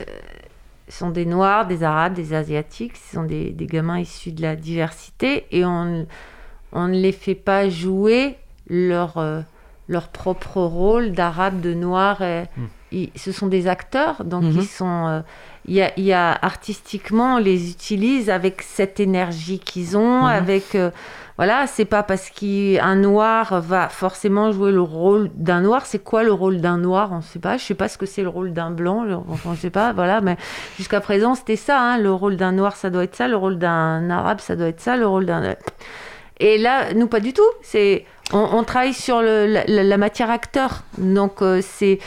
ce sont des Noirs, des Arabes, des Asiatiques. Ce sont des, des gamins issus de la diversité. Et on, on ne les fait pas jouer leur, euh, leur propre rôle d'Arabe, de Noir. et- ils- ce sont des acteurs, donc Mhm. ils sont... euh, il y, a, il y a artistiquement, on les utilise avec cette énergie qu'ils ont, Mhm. avec... euh, voilà, c'est pas parce qu'un noir va forcément jouer le rôle d'un noir. C'est quoi le rôle d'un noir? On ne sait pas. Je sais pas ce que c'est le rôle d'un blanc. Enfin, je sais pas. Voilà, mais jusqu'à présent, c'était ça. hein. Le rôle d'un noir, ça doit être ça. Le rôle d'un arabe, ça doit être ça. Le rôle d'un Et là, nous, pas du tout. C'est, on, travaille sur la, matière acteur. Donc, euh, c'est,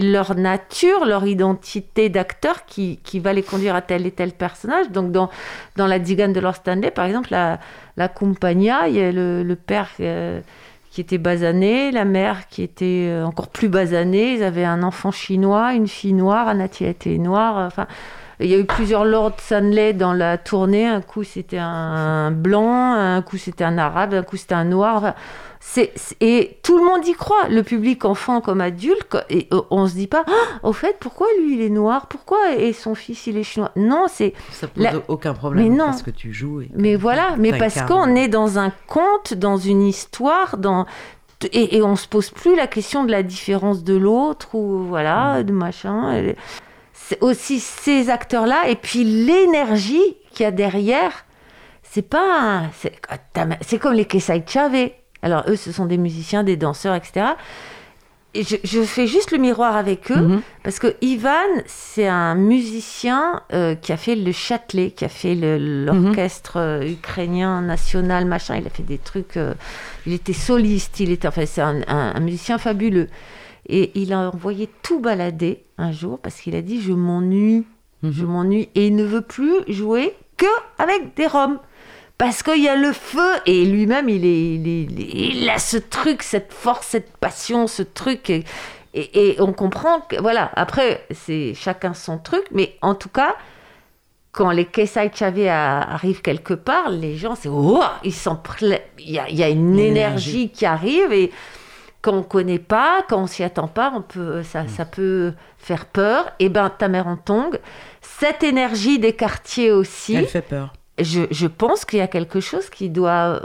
leur nature, leur identité d'acteur qui, qui, va les conduire à tel et tel personnage. Donc, dans, dans la Digane de Lord Stanley, par exemple, la, la Compagnia, il y a le, père euh, qui était basané, la mère qui était euh, encore plus basanée. Ils avaient un enfant chinois, une fille noire, Anati était noire. Enfin, il y a eu plusieurs Lord Stanley dans la tournée. Un coup, c'était un blanc, un coup, c'était un arabe, un coup, c'était un noir. et tout le monde y croit, le public enfant comme adulte. Et euh, on se dit pas, ah, au fait, pourquoi lui il est noir? Pourquoi et son fils il est chinois? Non, c'est ça pose aucun problème mais non. parce que tu joues. mais voilà, mais parce qu'on est dans un conte, dans une histoire, dans et, et, on se pose plus la question de la différence de l'autre ou voilà, de machin aussi ces acteurs-là et puis l'énergie qu'il y a derrière. C'est pas. C'est comme les Kesai Chave. Alors, eux, ce sont des musiciens, des danseurs, etc. Et je, fais juste le miroir avec eux mhm. parce que Ivan, c'est un musicien euh, qui a fait le Châtelet, qui a fait l'orchestre euh, ukrainien national, machin. Il a fait des trucs. Euh, il était soliste, il était. Enfin, c'est un musicien fabuleux. Et il a envoyé tout balader un jour parce qu'il a dit Je m'ennuie, je mhm. m'ennuie. Et il ne veut plus jouer que avec des roms. Parce qu'il y a le feu et lui-même, il, est, il, a ce truc, cette force, cette passion, ce truc. Et, et, on comprend que, voilà, après, c'est chacun son truc, mais en tout cas, quand les Kesai Chavez arrivent quelque part, les gens, c'est oh, ils il y a, il y a une énergie qui arrive et quand on connaît pas, quand on s'y attend pas, on peut, ça, mm. ça peut faire peur. Et eh ben, ta mère en tongue, cette énergie des quartiers aussi. Elle fait peur. Je, je pense qu'il y a quelque chose qui doit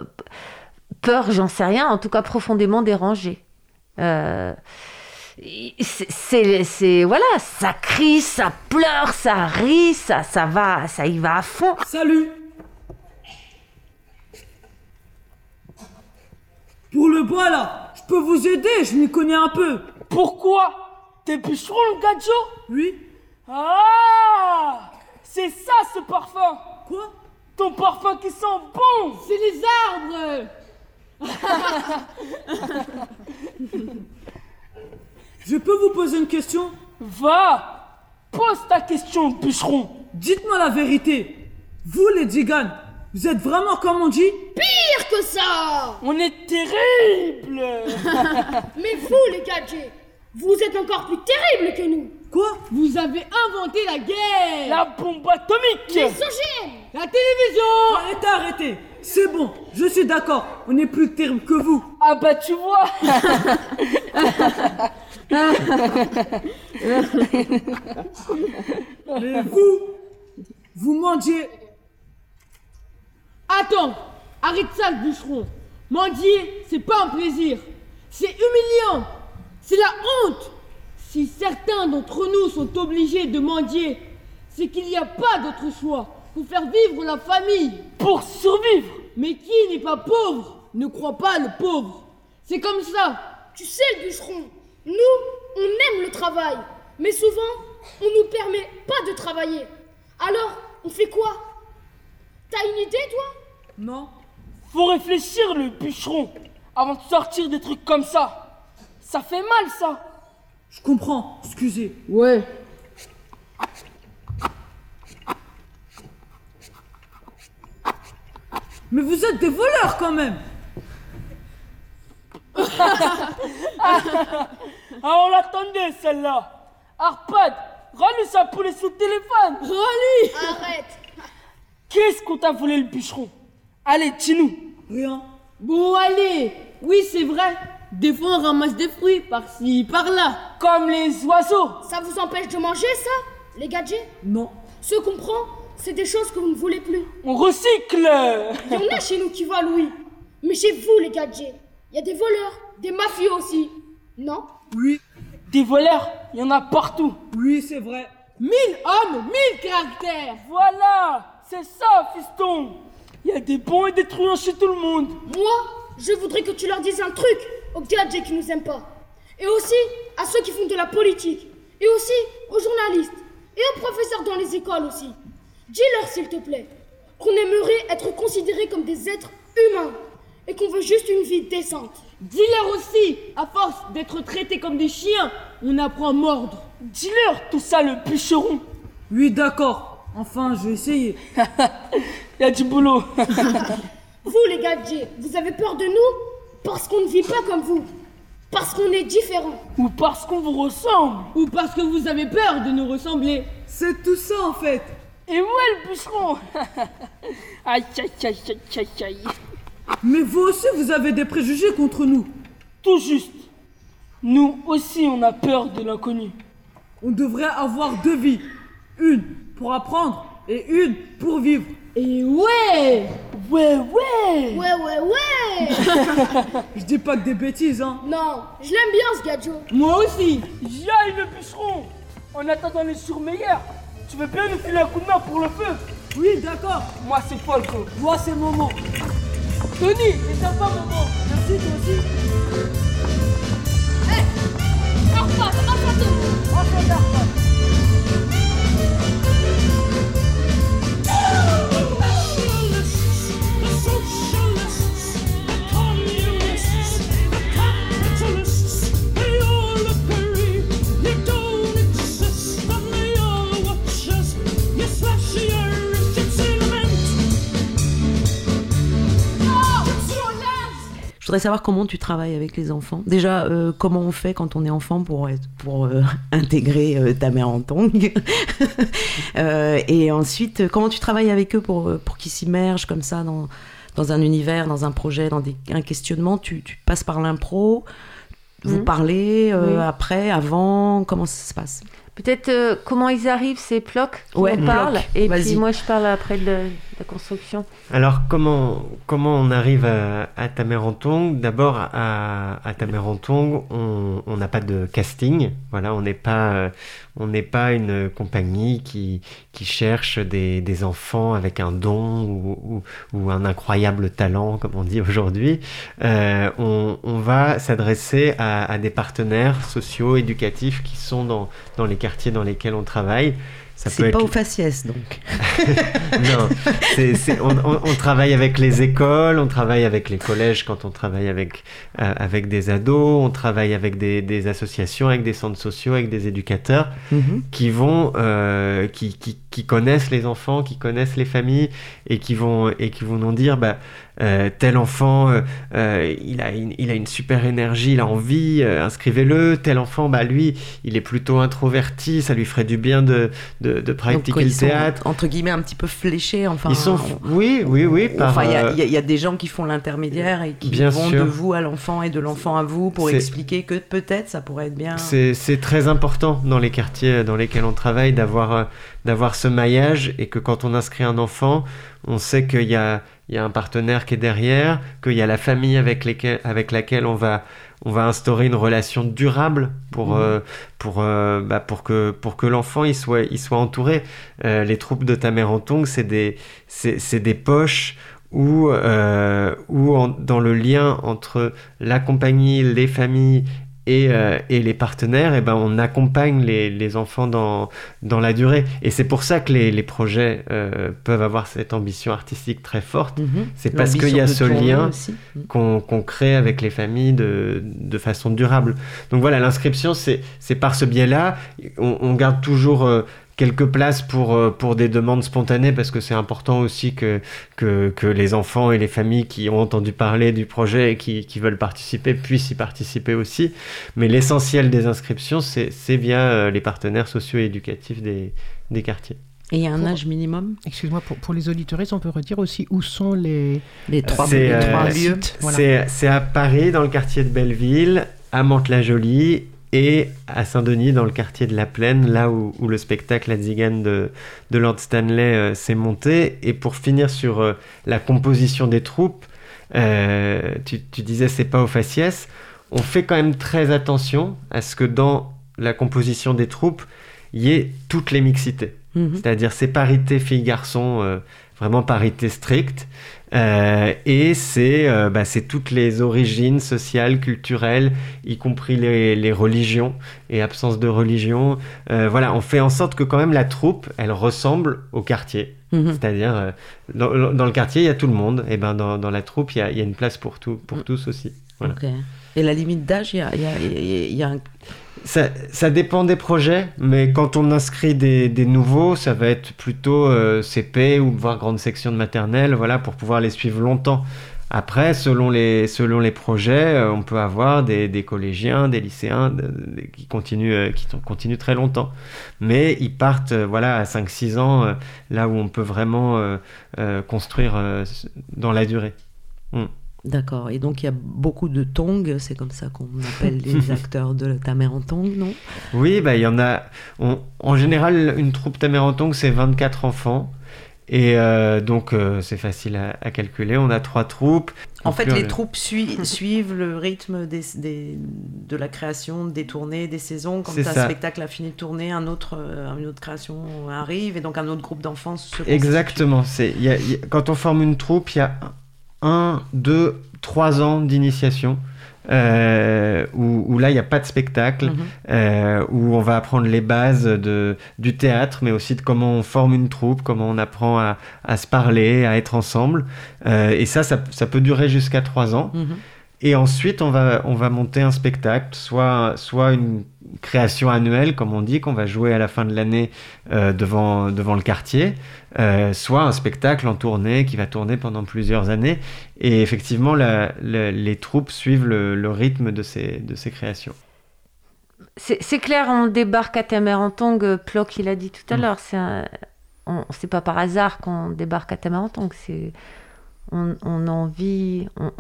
peur, j'en sais rien, en tout cas profondément dérangé. Euh, c'est voilà, ça crie, ça pleure, ça rit, ça ça va, ça y va à fond. Salut. Pour le bois là, peux vous aider, je m'y connais un peu. Pourquoi? T'es bûcheron, le gadjo Oui. Ah! C'est ça ce parfum! Quoi? Ton parfum qui sent bon! C'est les arbres! Je peux vous poser une question? Va! Pose ta question, bûcheron! Dites-moi la vérité. Vous, les Digan, vous êtes vraiment comme on dit? Pire que ça! On est terrible! Mais vous, les gadgets, vous êtes encore plus terribles que nous. Quoi? Vous avez inventé la guerre. La bombe atomique! Les OGM La télévision! Arrêtez, arrêtez. C'est bon, je suis d'accord, on est plus terrible que vous. Ah bah tu vois! Mais vous, vous mendiez Attends, arrête ça le bûcheron. Mendier, c'est pas un plaisir. C'est humiliant. C'est la honte. Si certains d'entre nous sont obligés de mendier, c'est qu'il n'y a pas d'autre choix pour faire vivre la famille. Pour survivre Mais qui n'est pas pauvre ne croit pas le pauvre. C'est comme ça. Tu sais le bûcheron, nous, on aime le travail. Mais souvent, on ne nous permet pas de travailler. Alors, on fait quoi? T'as une idée, toi? Non. Faut réfléchir, le bûcheron, avant de sortir des trucs comme ça. Ça fait mal, ça. Je comprends, excusez. Ouais. Mais vous êtes des voleurs quand même Ah, on l'attendait celle-là Arpad, rallume sa poulet sous le téléphone Rallume Arrête Qu'est-ce qu'on t'a volé le bûcheron? Allez, dis-nous Rien. Bon, allez Oui, c'est vrai. Des fois, on ramasse des fruits par-ci, par-là. Comme les oiseaux. Ça vous empêche de manger, ça Les gadgets? Non. Ce qu'on prend, c'est des choses que vous ne voulez plus. On recycle Il y en a chez nous qui volent, oui. Mais chez vous, les gadgets, il y a des voleurs, des mafieux aussi. Non? Oui. Des voleurs, il y en a partout. Oui, c'est vrai. Mille hommes, mille caractères. Voilà, c'est ça, fiston. Il y a des bons et des truands chez tout le monde. Moi, je voudrais que tu leur dises un truc aux gadgets qui nous aiment pas. Et aussi à ceux qui font de la politique. Et aussi aux journalistes. Et aux professeurs dans les écoles aussi. Dis-leur, s'il te plaît, qu'on aimerait être considérés comme des êtres humains. et qu'on veut juste une vie décente. Dis-leur aussi, à force d'être traités comme des chiens, on apprend à mordre. Dis-leur tout ça, le bûcheron. Oui, d'accord. Enfin, je vais essayer. Y a du boulot. vous, les gadgets, vous avez peur de nous parce qu'on ne vit pas comme vous. Parce qu'on est différents. Ou parce qu'on vous ressemble. Ou parce que vous avez peur de nous ressembler. C'est tout ça en fait. Et moi, le bûcheron Aïe, aïe, aïe, aïe, aïe, aïe. Mais vous aussi, vous avez des préjugés contre nous. Tout juste. Nous aussi, on a peur de l'inconnu. On devrait avoir deux vies. Une pour apprendre et une pour vivre. Et ouais Ouais, ouais Ouais, ouais, ouais Je dis pas que des bêtises, hein. Non, je l'aime bien ce gadget. Moi aussi. J'aille le bûcheron En attendant les surmeilleurs, tu veux bien nous filer un coup de main pour le feu? Oui, d'accord. Moi, c'est Falco. Moi, c'est Momo. Tony, c'est sympa, Momo. Merci, toi aussi. Hé hey, Arfat Arfat, voudrais savoir comment tu travailles avec les enfants. Déjà, euh, comment on fait quand on est enfant pour, être, pour euh, intégrer euh, ta mère en tongue Et ensuite, comment tu travailles avec eux pour, pour qu'ils s'immergent comme ça dans, dans un univers, dans un projet, dans des, un questionnement? Tu, tu passes par l'impro Vous Mhm. parlez Oui. après, avant Comment ça se passe? Peut-être comment ils arrivent, ces blocs qui Ouais, parlent. blocs. Et puis moi, je parle après de construction. Alors, comment, comment on arrive à, à Tamerantong D'abord, à, à Tamerantong, on n'a pas de casting. Voilà, on n'est pas, euh, on n'est pas une compagnie qui, qui cherche des, des enfants avec un don ou, ou, un incroyable talent, comme on dit aujourd'hui. Euh, on, on va s'adresser à, à des partenaires sociaux, éducatifs qui sont dans, dans les quartiers dans lesquels on travaille. C'est être pas au faciès, donc. non, on, on- on travaille avec les écoles, on travaille avec les collèges quand on travaille avec, euh, avec des ados, on travaille avec des, des associations, avec des centres sociaux, avec des éducateurs Mhm. qui vont, euh, qui, qui, qui connaissent les enfants, qui connaissent les familles et qui vont, et qui vont nous dire, bah, euh, tel enfant, euh, euh, il, a une, il a une super énergie, il a envie, inscrivez-le. Tel enfant, bah, lui, il est plutôt introverti, ça lui ferait du bien de, de, de Donc, pratiquer ils le sont, théâtre. entre guillemets, un petit peu fléchés. Enfin, Ils sont, oui, oui, oui. par, Enfin, il y a- y, y des gens qui font l'intermédiaire et qui Bien vont sûr. de vous à l'enfant et de l'enfant à vous pour expliquer que peut-être ça pourrait être bien. C'est très important dans les quartiers dans lesquels on travaille d'avoir d'avoir ce maillage et que quand on inscrit un enfant, on sait qu'il y a, il y a un partenaire qui est derrière, qu'il y a la famille avec, lesquelles- avec laquelle on va, on va instaurer une relation durable pour, Mhm. euh, pour, euh, bah, pour que, pour que l'enfant il soit, il soit entouré. Euh, les troupes de Tamerantong, c'est des, c'est c'est des poches où, où en- dans le lien entre la compagnie, les familles et, euh, et les partenaires, eh ben, on accompagne les, les enfants dans, dans la durée. Et c'est pour ça que les, les projets euh, peuvent avoir cette ambition artistique très forte. Mhm. C'est parce qu'il y a ce lien. Mhm. qu'on qu'on crée avec les familles de, de façon durable. Donc voilà, l'inscription, c'est c'est par ce biais-là. On, on garde toujours euh, quelques places pour, euh, pour des demandes spontanées parce que c'est important aussi que, que, que les enfants et les familles qui ont entendu parler du projet et qui, qui veulent participer puissent y participer aussi. Mais l'essentiel des inscriptions, c'est c'est via euh, les partenaires sociaux et éducatifs des, des quartiers. Et il y a un Pour- âge minimum? Excuse-moi, pour, pour les auditeuristes, on peut redire aussi où sont les, Les trois, C'est les euh, trois lieux. voilà. c'est- c'est à Paris, dans le quartier de Belleville, à Mantes-la-Jolie et à Saint-Denis, dans le quartier de la Plaine, là où, où le spectacle La Zigane de, de Lord Stanley euh, s'est monté. Et pour finir sur euh, la composition des troupes, euh, tu, tu disais c'est pas au faciès. On fait quand même très attention à ce que dans la composition des troupes, il y ait toutes les mixités. Mhm. C'est-à-dire c'est parité filles-garçons, vraiment parité stricte. Euh, et c'est euh, bah, toutes les origines sociales, culturelles, y compris les, les religions et absence de religion. Euh, voilà, on fait en sorte que quand même la troupe, elle ressemble au quartier. Mhm. C'est-à-dire, euh, dans, dans, le quartier, il y a tout le monde. Et ben dans, dans la troupe, il y, a, il y, a, une place pour, tout, pour mm. tous aussi. Voilà. Et la limite d'âge, il y a, y a un... Ça, dépend des projets, mais quand on inscrit des, nouveaux, ça va être plutôt euh, CP ou voire grande section de maternelle, voilà, pour pouvoir les suivre longtemps. Après, selon les, selon les projets, euh, on peut avoir des, collégiens, des lycéens qui, continuent, euh, qui continuent très longtemps. Mais ils partent voilà, à 5-6 ans, là où on peut vraiment construire dans la durée. Hmm. D'accord. Et donc il y a beaucoup de tongs, c'est comme ça qu'on appelle les acteurs de ta mère en tong, non? Oui, bah, il y en a. en général, une troupe ta mère en tong, c'est 24 enfants. Et euh, donc, euh, c'est facile à, calculer. On a trois troupes. En fait, les troupes suivent le rythme des, des, de la création, des tournées, des saisons. Quand un spectacle a fini de tourner, un autre, euh, une autre création arrive et donc un autre groupe d'enfants se Exactement. C'est, quand on forme une troupe, il y a un, deux, trois ans d'initiation. Euh, où, là il n'y a pas de spectacle, mhm. euh, où on va apprendre les bases de, du théâtre, mais aussi de comment on forme une troupe, comment on apprend à, à se parler, à être ensemble. Euh, et ça, ça, ça, peut durer jusqu'à trois ans. Mhm. Et ensuite, on va, on va monter un spectacle, soit, soit une création annuelle, comme on dit, qu'on va jouer à la fin de l'année euh, devant, devant le quartier, euh, soit un spectacle en tournée qui va tourner pendant plusieurs années. Et effectivement, la, les troupes suivent le, le, rythme de ces, de ces créations. C'est clair, on débarque à Tamerantong, Ploc il a dit tout à mm. l'heure, c'est pas par hasard qu'on débarque à Tamerantong, c'est on, on, a envie, on,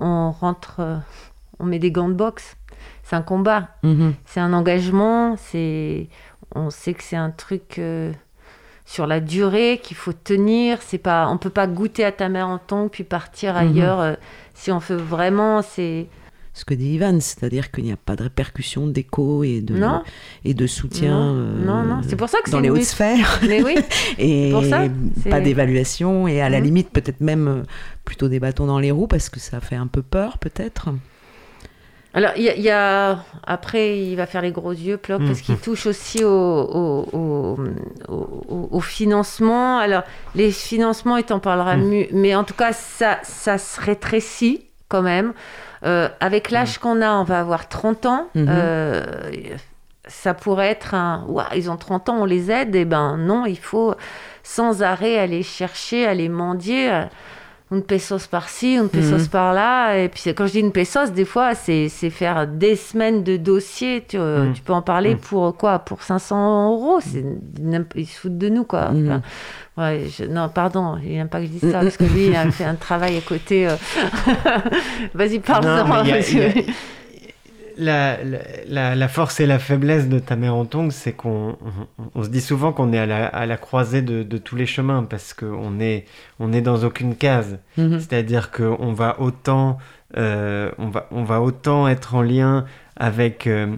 on, rentre, on met des gants de boxe. C'est un combat, mhm. c'est un engagement, c'est, on sait que c'est un truc euh, sur la durée qu'il faut tenir. C'est pas, on peut pas goûter à ta mère en tongue puis partir mhm. ailleurs. Euh, si on fait vraiment, c'est ce que dit Ivan, c'est-à-dire qu'il n'y a pas de répercussion d'écho et de, et de soutien non, non, c'est pour ça que dans les hautes sphères. Mais oui, et pas d'évaluation et à la mhm. limite peut-être même euh, plutôt des bâtons dans les roues parce que ça fait un peu peur peut-être. Alors, il y, a... Après, il va faire les gros yeux, Ploc, parce qu'il mhm. touche aussi au, au, au, au, financement. Alors, les financements, il t'en parlera mhm. mieux, mais en tout cas, ça, ça se rétrécit quand même. Euh, avec l'âge qu'on a, on va avoir 30 ans. Mhm. Euh, ça pourrait être un ils ont 30 ans, on les aide. Et eh ben non, il faut sans arrêt aller chercher, aller mendier. Euh, une pesos par-ci, une pesos mhm. par-là. Et puis quand je dis une pesos, des fois, c'est faire des semaines de dossiers. Tu, mhm. tu peux en parler pour quoi Pour 500 euros? Ils se foutent de nous, quoi. Ouais, non, pardon, il n'aime pas que je dise ça, parce que lui, il a fait un travail à côté. Euh. Vas-y, parle-en. La, la, la, force et la faiblesse de ta mère en tongue, c'est qu'on on, se dit souvent qu'on est à la, à la croisée de, de, tous les chemins parce qu'on est, on est dans aucune case. Mm-hmm. C'est-à-dire qu'on va autant, euh, on va, on va autant être en lien avec euh,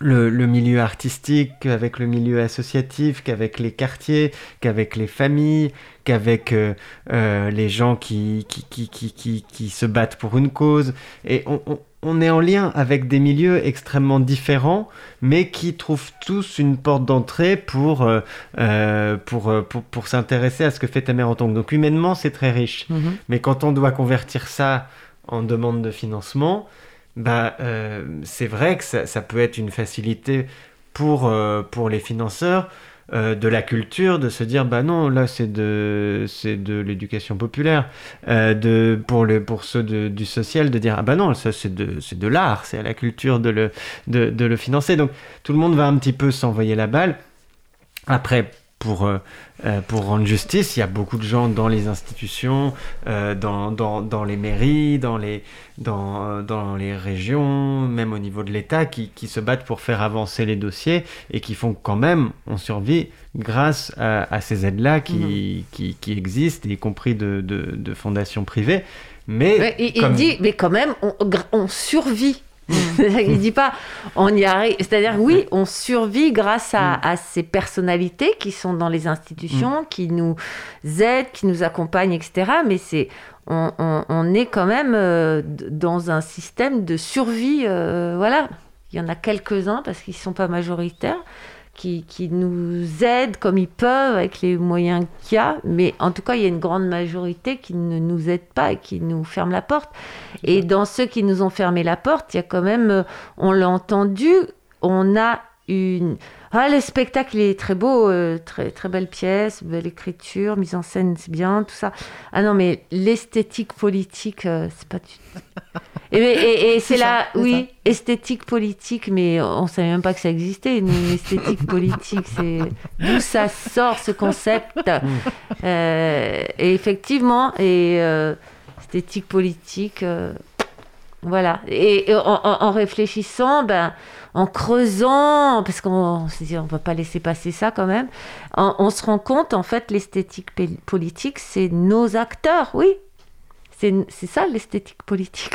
le, le, milieu artistique, avec le milieu associatif, qu'avec les quartiers, qu'avec les familles, qu'avec euh, euh, les gens qui qui, qui, qui, qui, se battent pour une cause. Et on, on, on, est en lien avec des milieux extrêmement différents, mais qui trouvent tous une porte d'entrée pour, euh, euh pour, pour, pour s'intéresser à ce que fait ta mère en tant que. Donc humainement, c'est très riche. Mm-hmm. Mais quand on doit convertir ça en demande de financement, bah, euh, c'est vrai que ça, ça, peut être une facilité pour, euh, pour les financeurs euh, de la culture de se dire bah non là c'est de c'est de l'éducation populaire euh, de pour le pour ceux du social de dire ah bah non ça c'est de c'est de l'art c'est à la culture de le de le financer. Donc tout le monde va un petit peu s'envoyer la balle. Après pour, euh, euh, pour rendre justice. Il y a beaucoup de gens dans les institutions, euh, dans, dans, dans, les mairies, dans les, dans, dans les régions, même au niveau de l'État, qui, qui, se battent pour faire avancer les dossiers et qui font quand même, on survit grâce à, à ces aides-là qui, mmh. qui, qui, existent, y compris de, de, de fondations privées. Mais, il dit, mais quand même, on, on survit il dit pas on y arrive. C'est-à-dire, oui, on survit grâce à, mm. ces personnalités qui sont dans les institutions, mm. qui nous aident, qui nous accompagnent, etc. Mais c'est on, est quand même euh, dans un système de survie. Euh, voilà. Il y en a quelques-uns, parce qu'ils ne sont pas majoritaires, qui, qui nous aident comme ils peuvent avec les moyens qu'il y a, mais en tout cas, il y a une grande majorité qui ne nous aide pas et qui nous ferme la porte. Et dans ceux qui nous ont fermé la porte, il y a quand même, euh, on l'a entendu, on a une... Ah, le spectacle est très beau, euh, très, très belle pièce, belle écriture, mise en scène, c'est bien, tout ça. Ah non, mais l'esthétique politique, euh, c'est pas du Et, et, c'est là, oui, esthétique politique, mais on ne savait même pas que ça existait, une esthétique politique. C'est d'où ça sort ce concept. Euh, et effectivement, et esthétique politique, voilà. Et, en, réfléchissant, ben en creusant, parce qu'on se dit on ne va pas laisser passer ça quand même, on, se rend compte en fait l'esthétique politique, c'est nos acteurs, oui. C'est ça l'esthétique politique.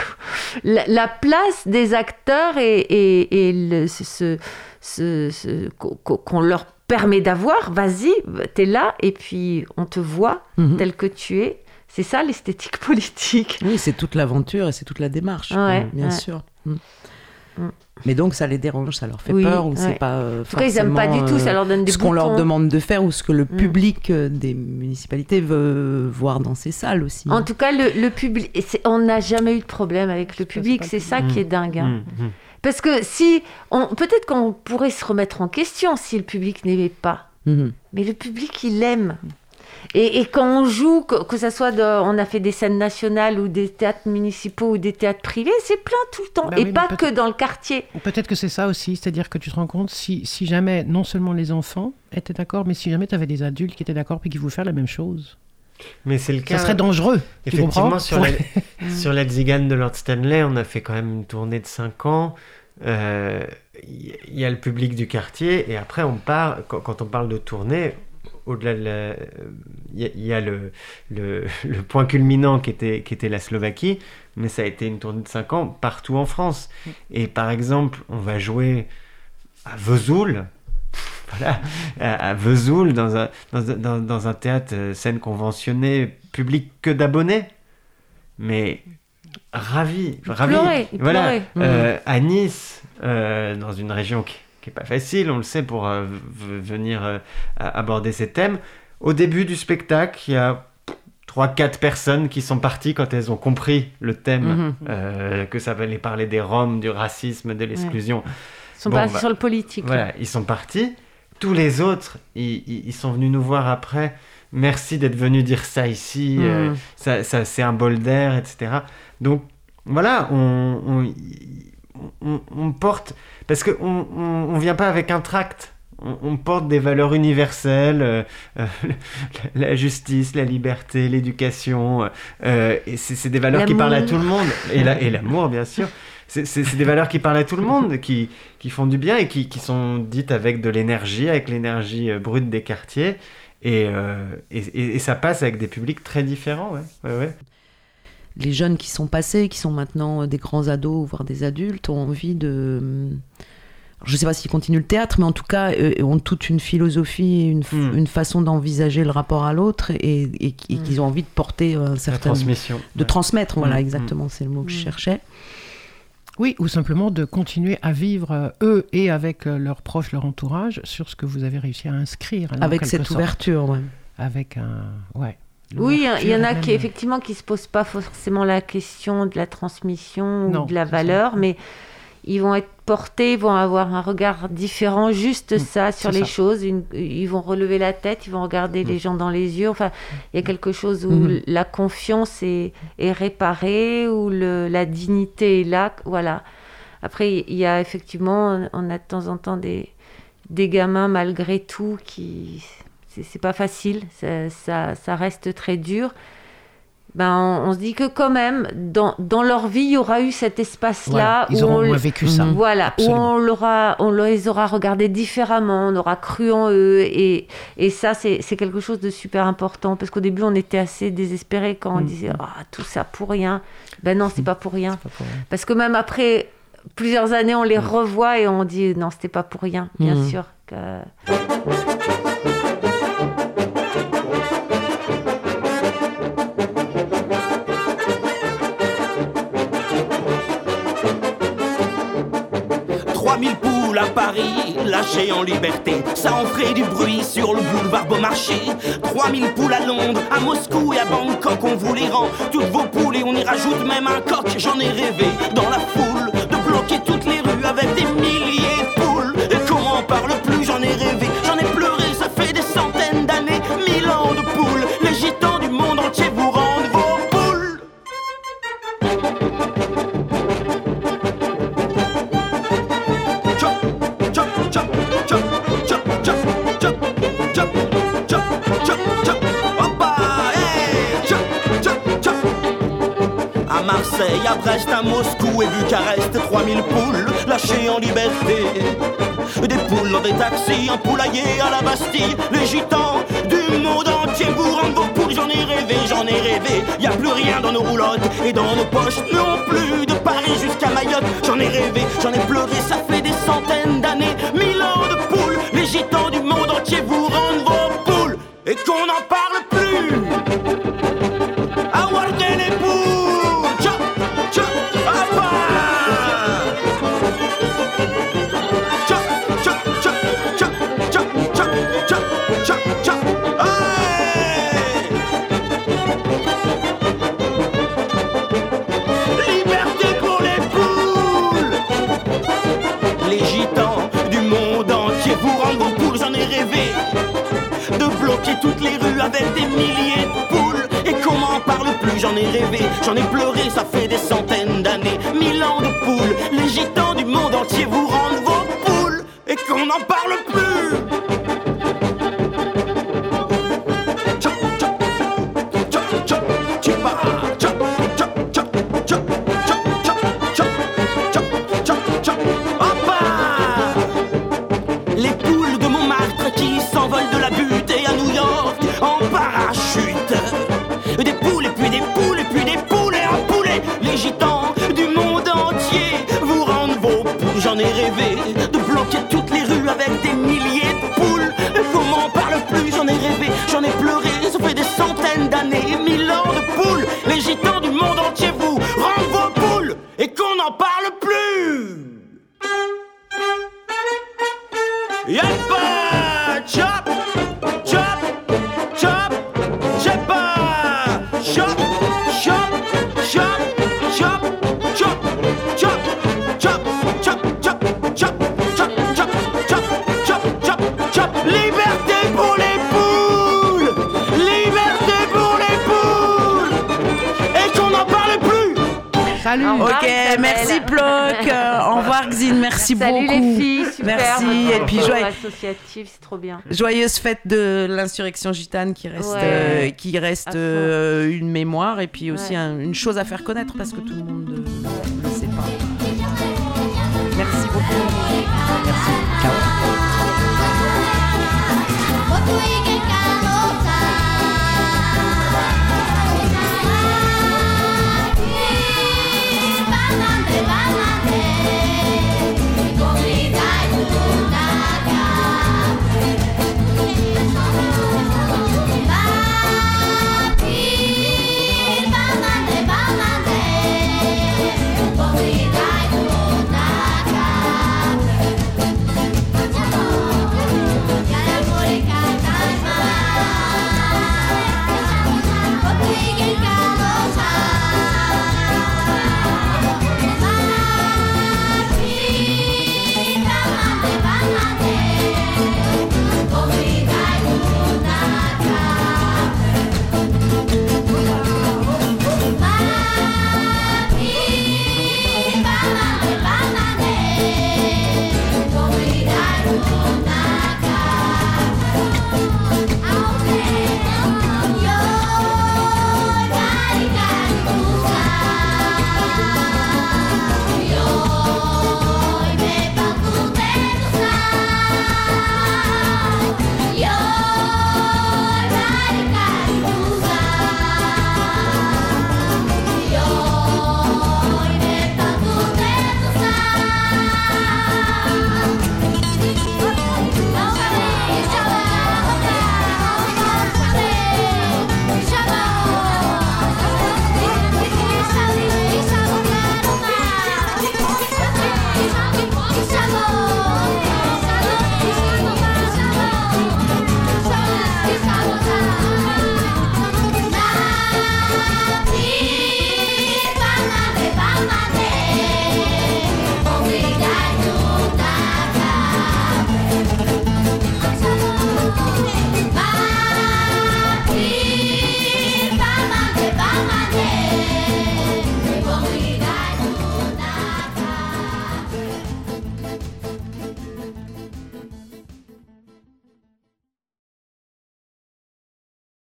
La, place des acteurs et, et, ce, ce, qu'on leur permet d'avoir, vas-y, t'es là et puis on te voit mhm. tel que tu es. C'est ça l'esthétique politique. Oui, c'est toute l'aventure et c'est toute la démarche, bien sûr. Mm. Mm. Mais donc ça les dérange, ça leur fait peur ou c'est pas euh, forcément ils aiment pas du tout, ça leur donne des ce qu'on leur demande de faire ou ce que le mm. public euh, des municipalités veut voir dans ces salles aussi. En tout cas, le, public, on n'a jamais eu de problème avec le public, c'est ça qui est dingue. Hein. Mm, mm. Parce que si, peut-être qu'on pourrait se remettre en question si le public n'aimait pas. Mm-hmm. Mais le public, il aime. Et, quand on joue, que, ce soit on a fait des scènes nationales ou des théâtres municipaux ou des théâtres privés, c'est plein tout le temps. Bah et pas que dans le quartier. Peut-être que c'est ça aussi, c'est-à-dire que tu te rends compte, si, si jamais non seulement les enfants étaient d'accord, mais si jamais tu avais des adultes qui étaient d'accord puis qui voulaient faire la même chose. Mais c'est le cas. Ça serait dangereux. Effectivement, sur, la, sur la Zigane de Lord Stanley, on a fait quand même une tournée de 5 ans. Il euh, y a le public du quartier et après on part quand on parle de tournée au-delà de la. Il y, a, le, le, point culminant qui était, qui était la Slovaquie, mais ça a été une tournée de 5 ans partout en France. Mm. Et par exemple, on va jouer à Vesoul. Voilà, à, Vesoul, dans un, dans, dans, un théâtre euh, scène conventionnée, public que d'abonnés. Mais ravi, ravi. voilà, euh, à Nice, euh, dans une région qui qui est pas facile, on le sait, pour euh, venir euh, aborder ces thèmes. Au début du spectacle, il y a 3-4 personnes qui sont parties quand elles ont compris le thème, mhm. euh, que ça allait parler des Roms, du racisme, de l'exclusion. Ils sont partis bah, sur le politique. Voilà, ils sont partis. Tous les autres, ils, sont venus nous voir après. Merci d'être venu dire ça ici. Mhm. ça, c'est un bol d'air, etc. Donc voilà, on, on, on porte parce qu'on on, vient pas avec un tract. On, porte des valeurs universelles, euh, euh, la justice, la liberté, l'éducation. Euh, et c'est des valeurs qui parlent à tout le monde. Et l'amour, bien sûr. C'est des valeurs qui parlent à tout le monde, qui, qui font du bien et qui, qui sont dites avec de l'énergie, avec l'énergie brute des quartiers. Et, et, et, ça passe avec des publics très différents. Ouais. Ouais, ouais les jeunes qui sont passés, qui sont maintenant des grands ados, voire des adultes, ont envie de... je ne sais pas s'ils continuent le théâtre, mais en tout cas, euh, ont toute une philosophie, une, hmm. une façon d'envisager le rapport à l'autre et, et, hmm. qu'ils ont envie de porter un certain... transmission. De transmettre, voilà, exactement, c'est le mot que je cherchais. Oui, ou simplement de continuer à vivre, euh, eux et avec euh, leurs proches, leur entourage, sur ce que vous avez réussi à inscrire. Avec cette ouverture, ouais. Avec un... Ouais. Oui, il y en a qui effectivement qui se posent pas forcément la question de la transmission ou de la valeur, mais ils vont être portés, ils vont avoir un regard différent, juste mm, ça, sur les choses. ils vont relever la tête, ils vont regarder les mm. gens dans les yeux. Enfin, il y a quelque chose où mm. la confiance est, est réparée, où le, la dignité est là. Voilà. Après, il y a effectivement, on a de temps en temps des, des gamins, malgré tout, qui c'est pas facile, ça, ça, reste très dur. Ben, on, se dit que quand même, dans, dans, leur vie, il y aura eu cet espace-là. ils auront vécu ça. Voilà, où on, on les aura regardés différemment, on aura cru en eux. Et, et ça, c'est quelque chose de super important. Parce qu'au début, on était assez désespérés quand on mm. disait ah, tout ça pour rien. Ben non, c'est mm. pas, pour rien. pas pour rien. Parce que même après plusieurs années, on les mm. revoit et on dit non, c'était pas pour rien, bien sûr. Que... Paris, la lâchées en liberté. Ça en ferait du bruit sur le boulevard Beaumarchais. 3000 poules à Londres, à Moscou et à Bangkok, on vous les rend. Toutes vos poules et on y rajoute même un coq. J'en ai rêvé dans la foule de bloquer toutes les rues avec des milliers de poules. Et comment on parle plus, j'en ai rêvé, Et Bucarest, 3000 poules lâchées en liberté. Des poules dans des taxis, un poulailler à la Bastille. Les gitans du monde entier vous rendent vos poules. J'en ai rêvé, j'en ai rêvé. Y a plus rien dans nos roulottes et dans nos poches non plus. De Paris jusqu'à Mayotte, j'en ai rêvé, j'en ai pleuré. Ça fait des centaines d'années, mille ans de poules. Les gitans du monde entier vous rendent vos poules et qu'on n'en parle plus. Les De bloquer toutes les rues avec des milliers de poules. Et comment parle plus, j'en ai rêvé, j'en ai pleuré, ça fait des centaines d'années. Mille ans de poules, les gitans du monde entier vous rendent associative, c'est trop bien. joyeuse fête de l'insurrection gitane qui reste, Ouais. euh, qui reste euh, une mémoire et puis aussi Ouais. un- une chose à faire connaître parce que tout le monde. euh,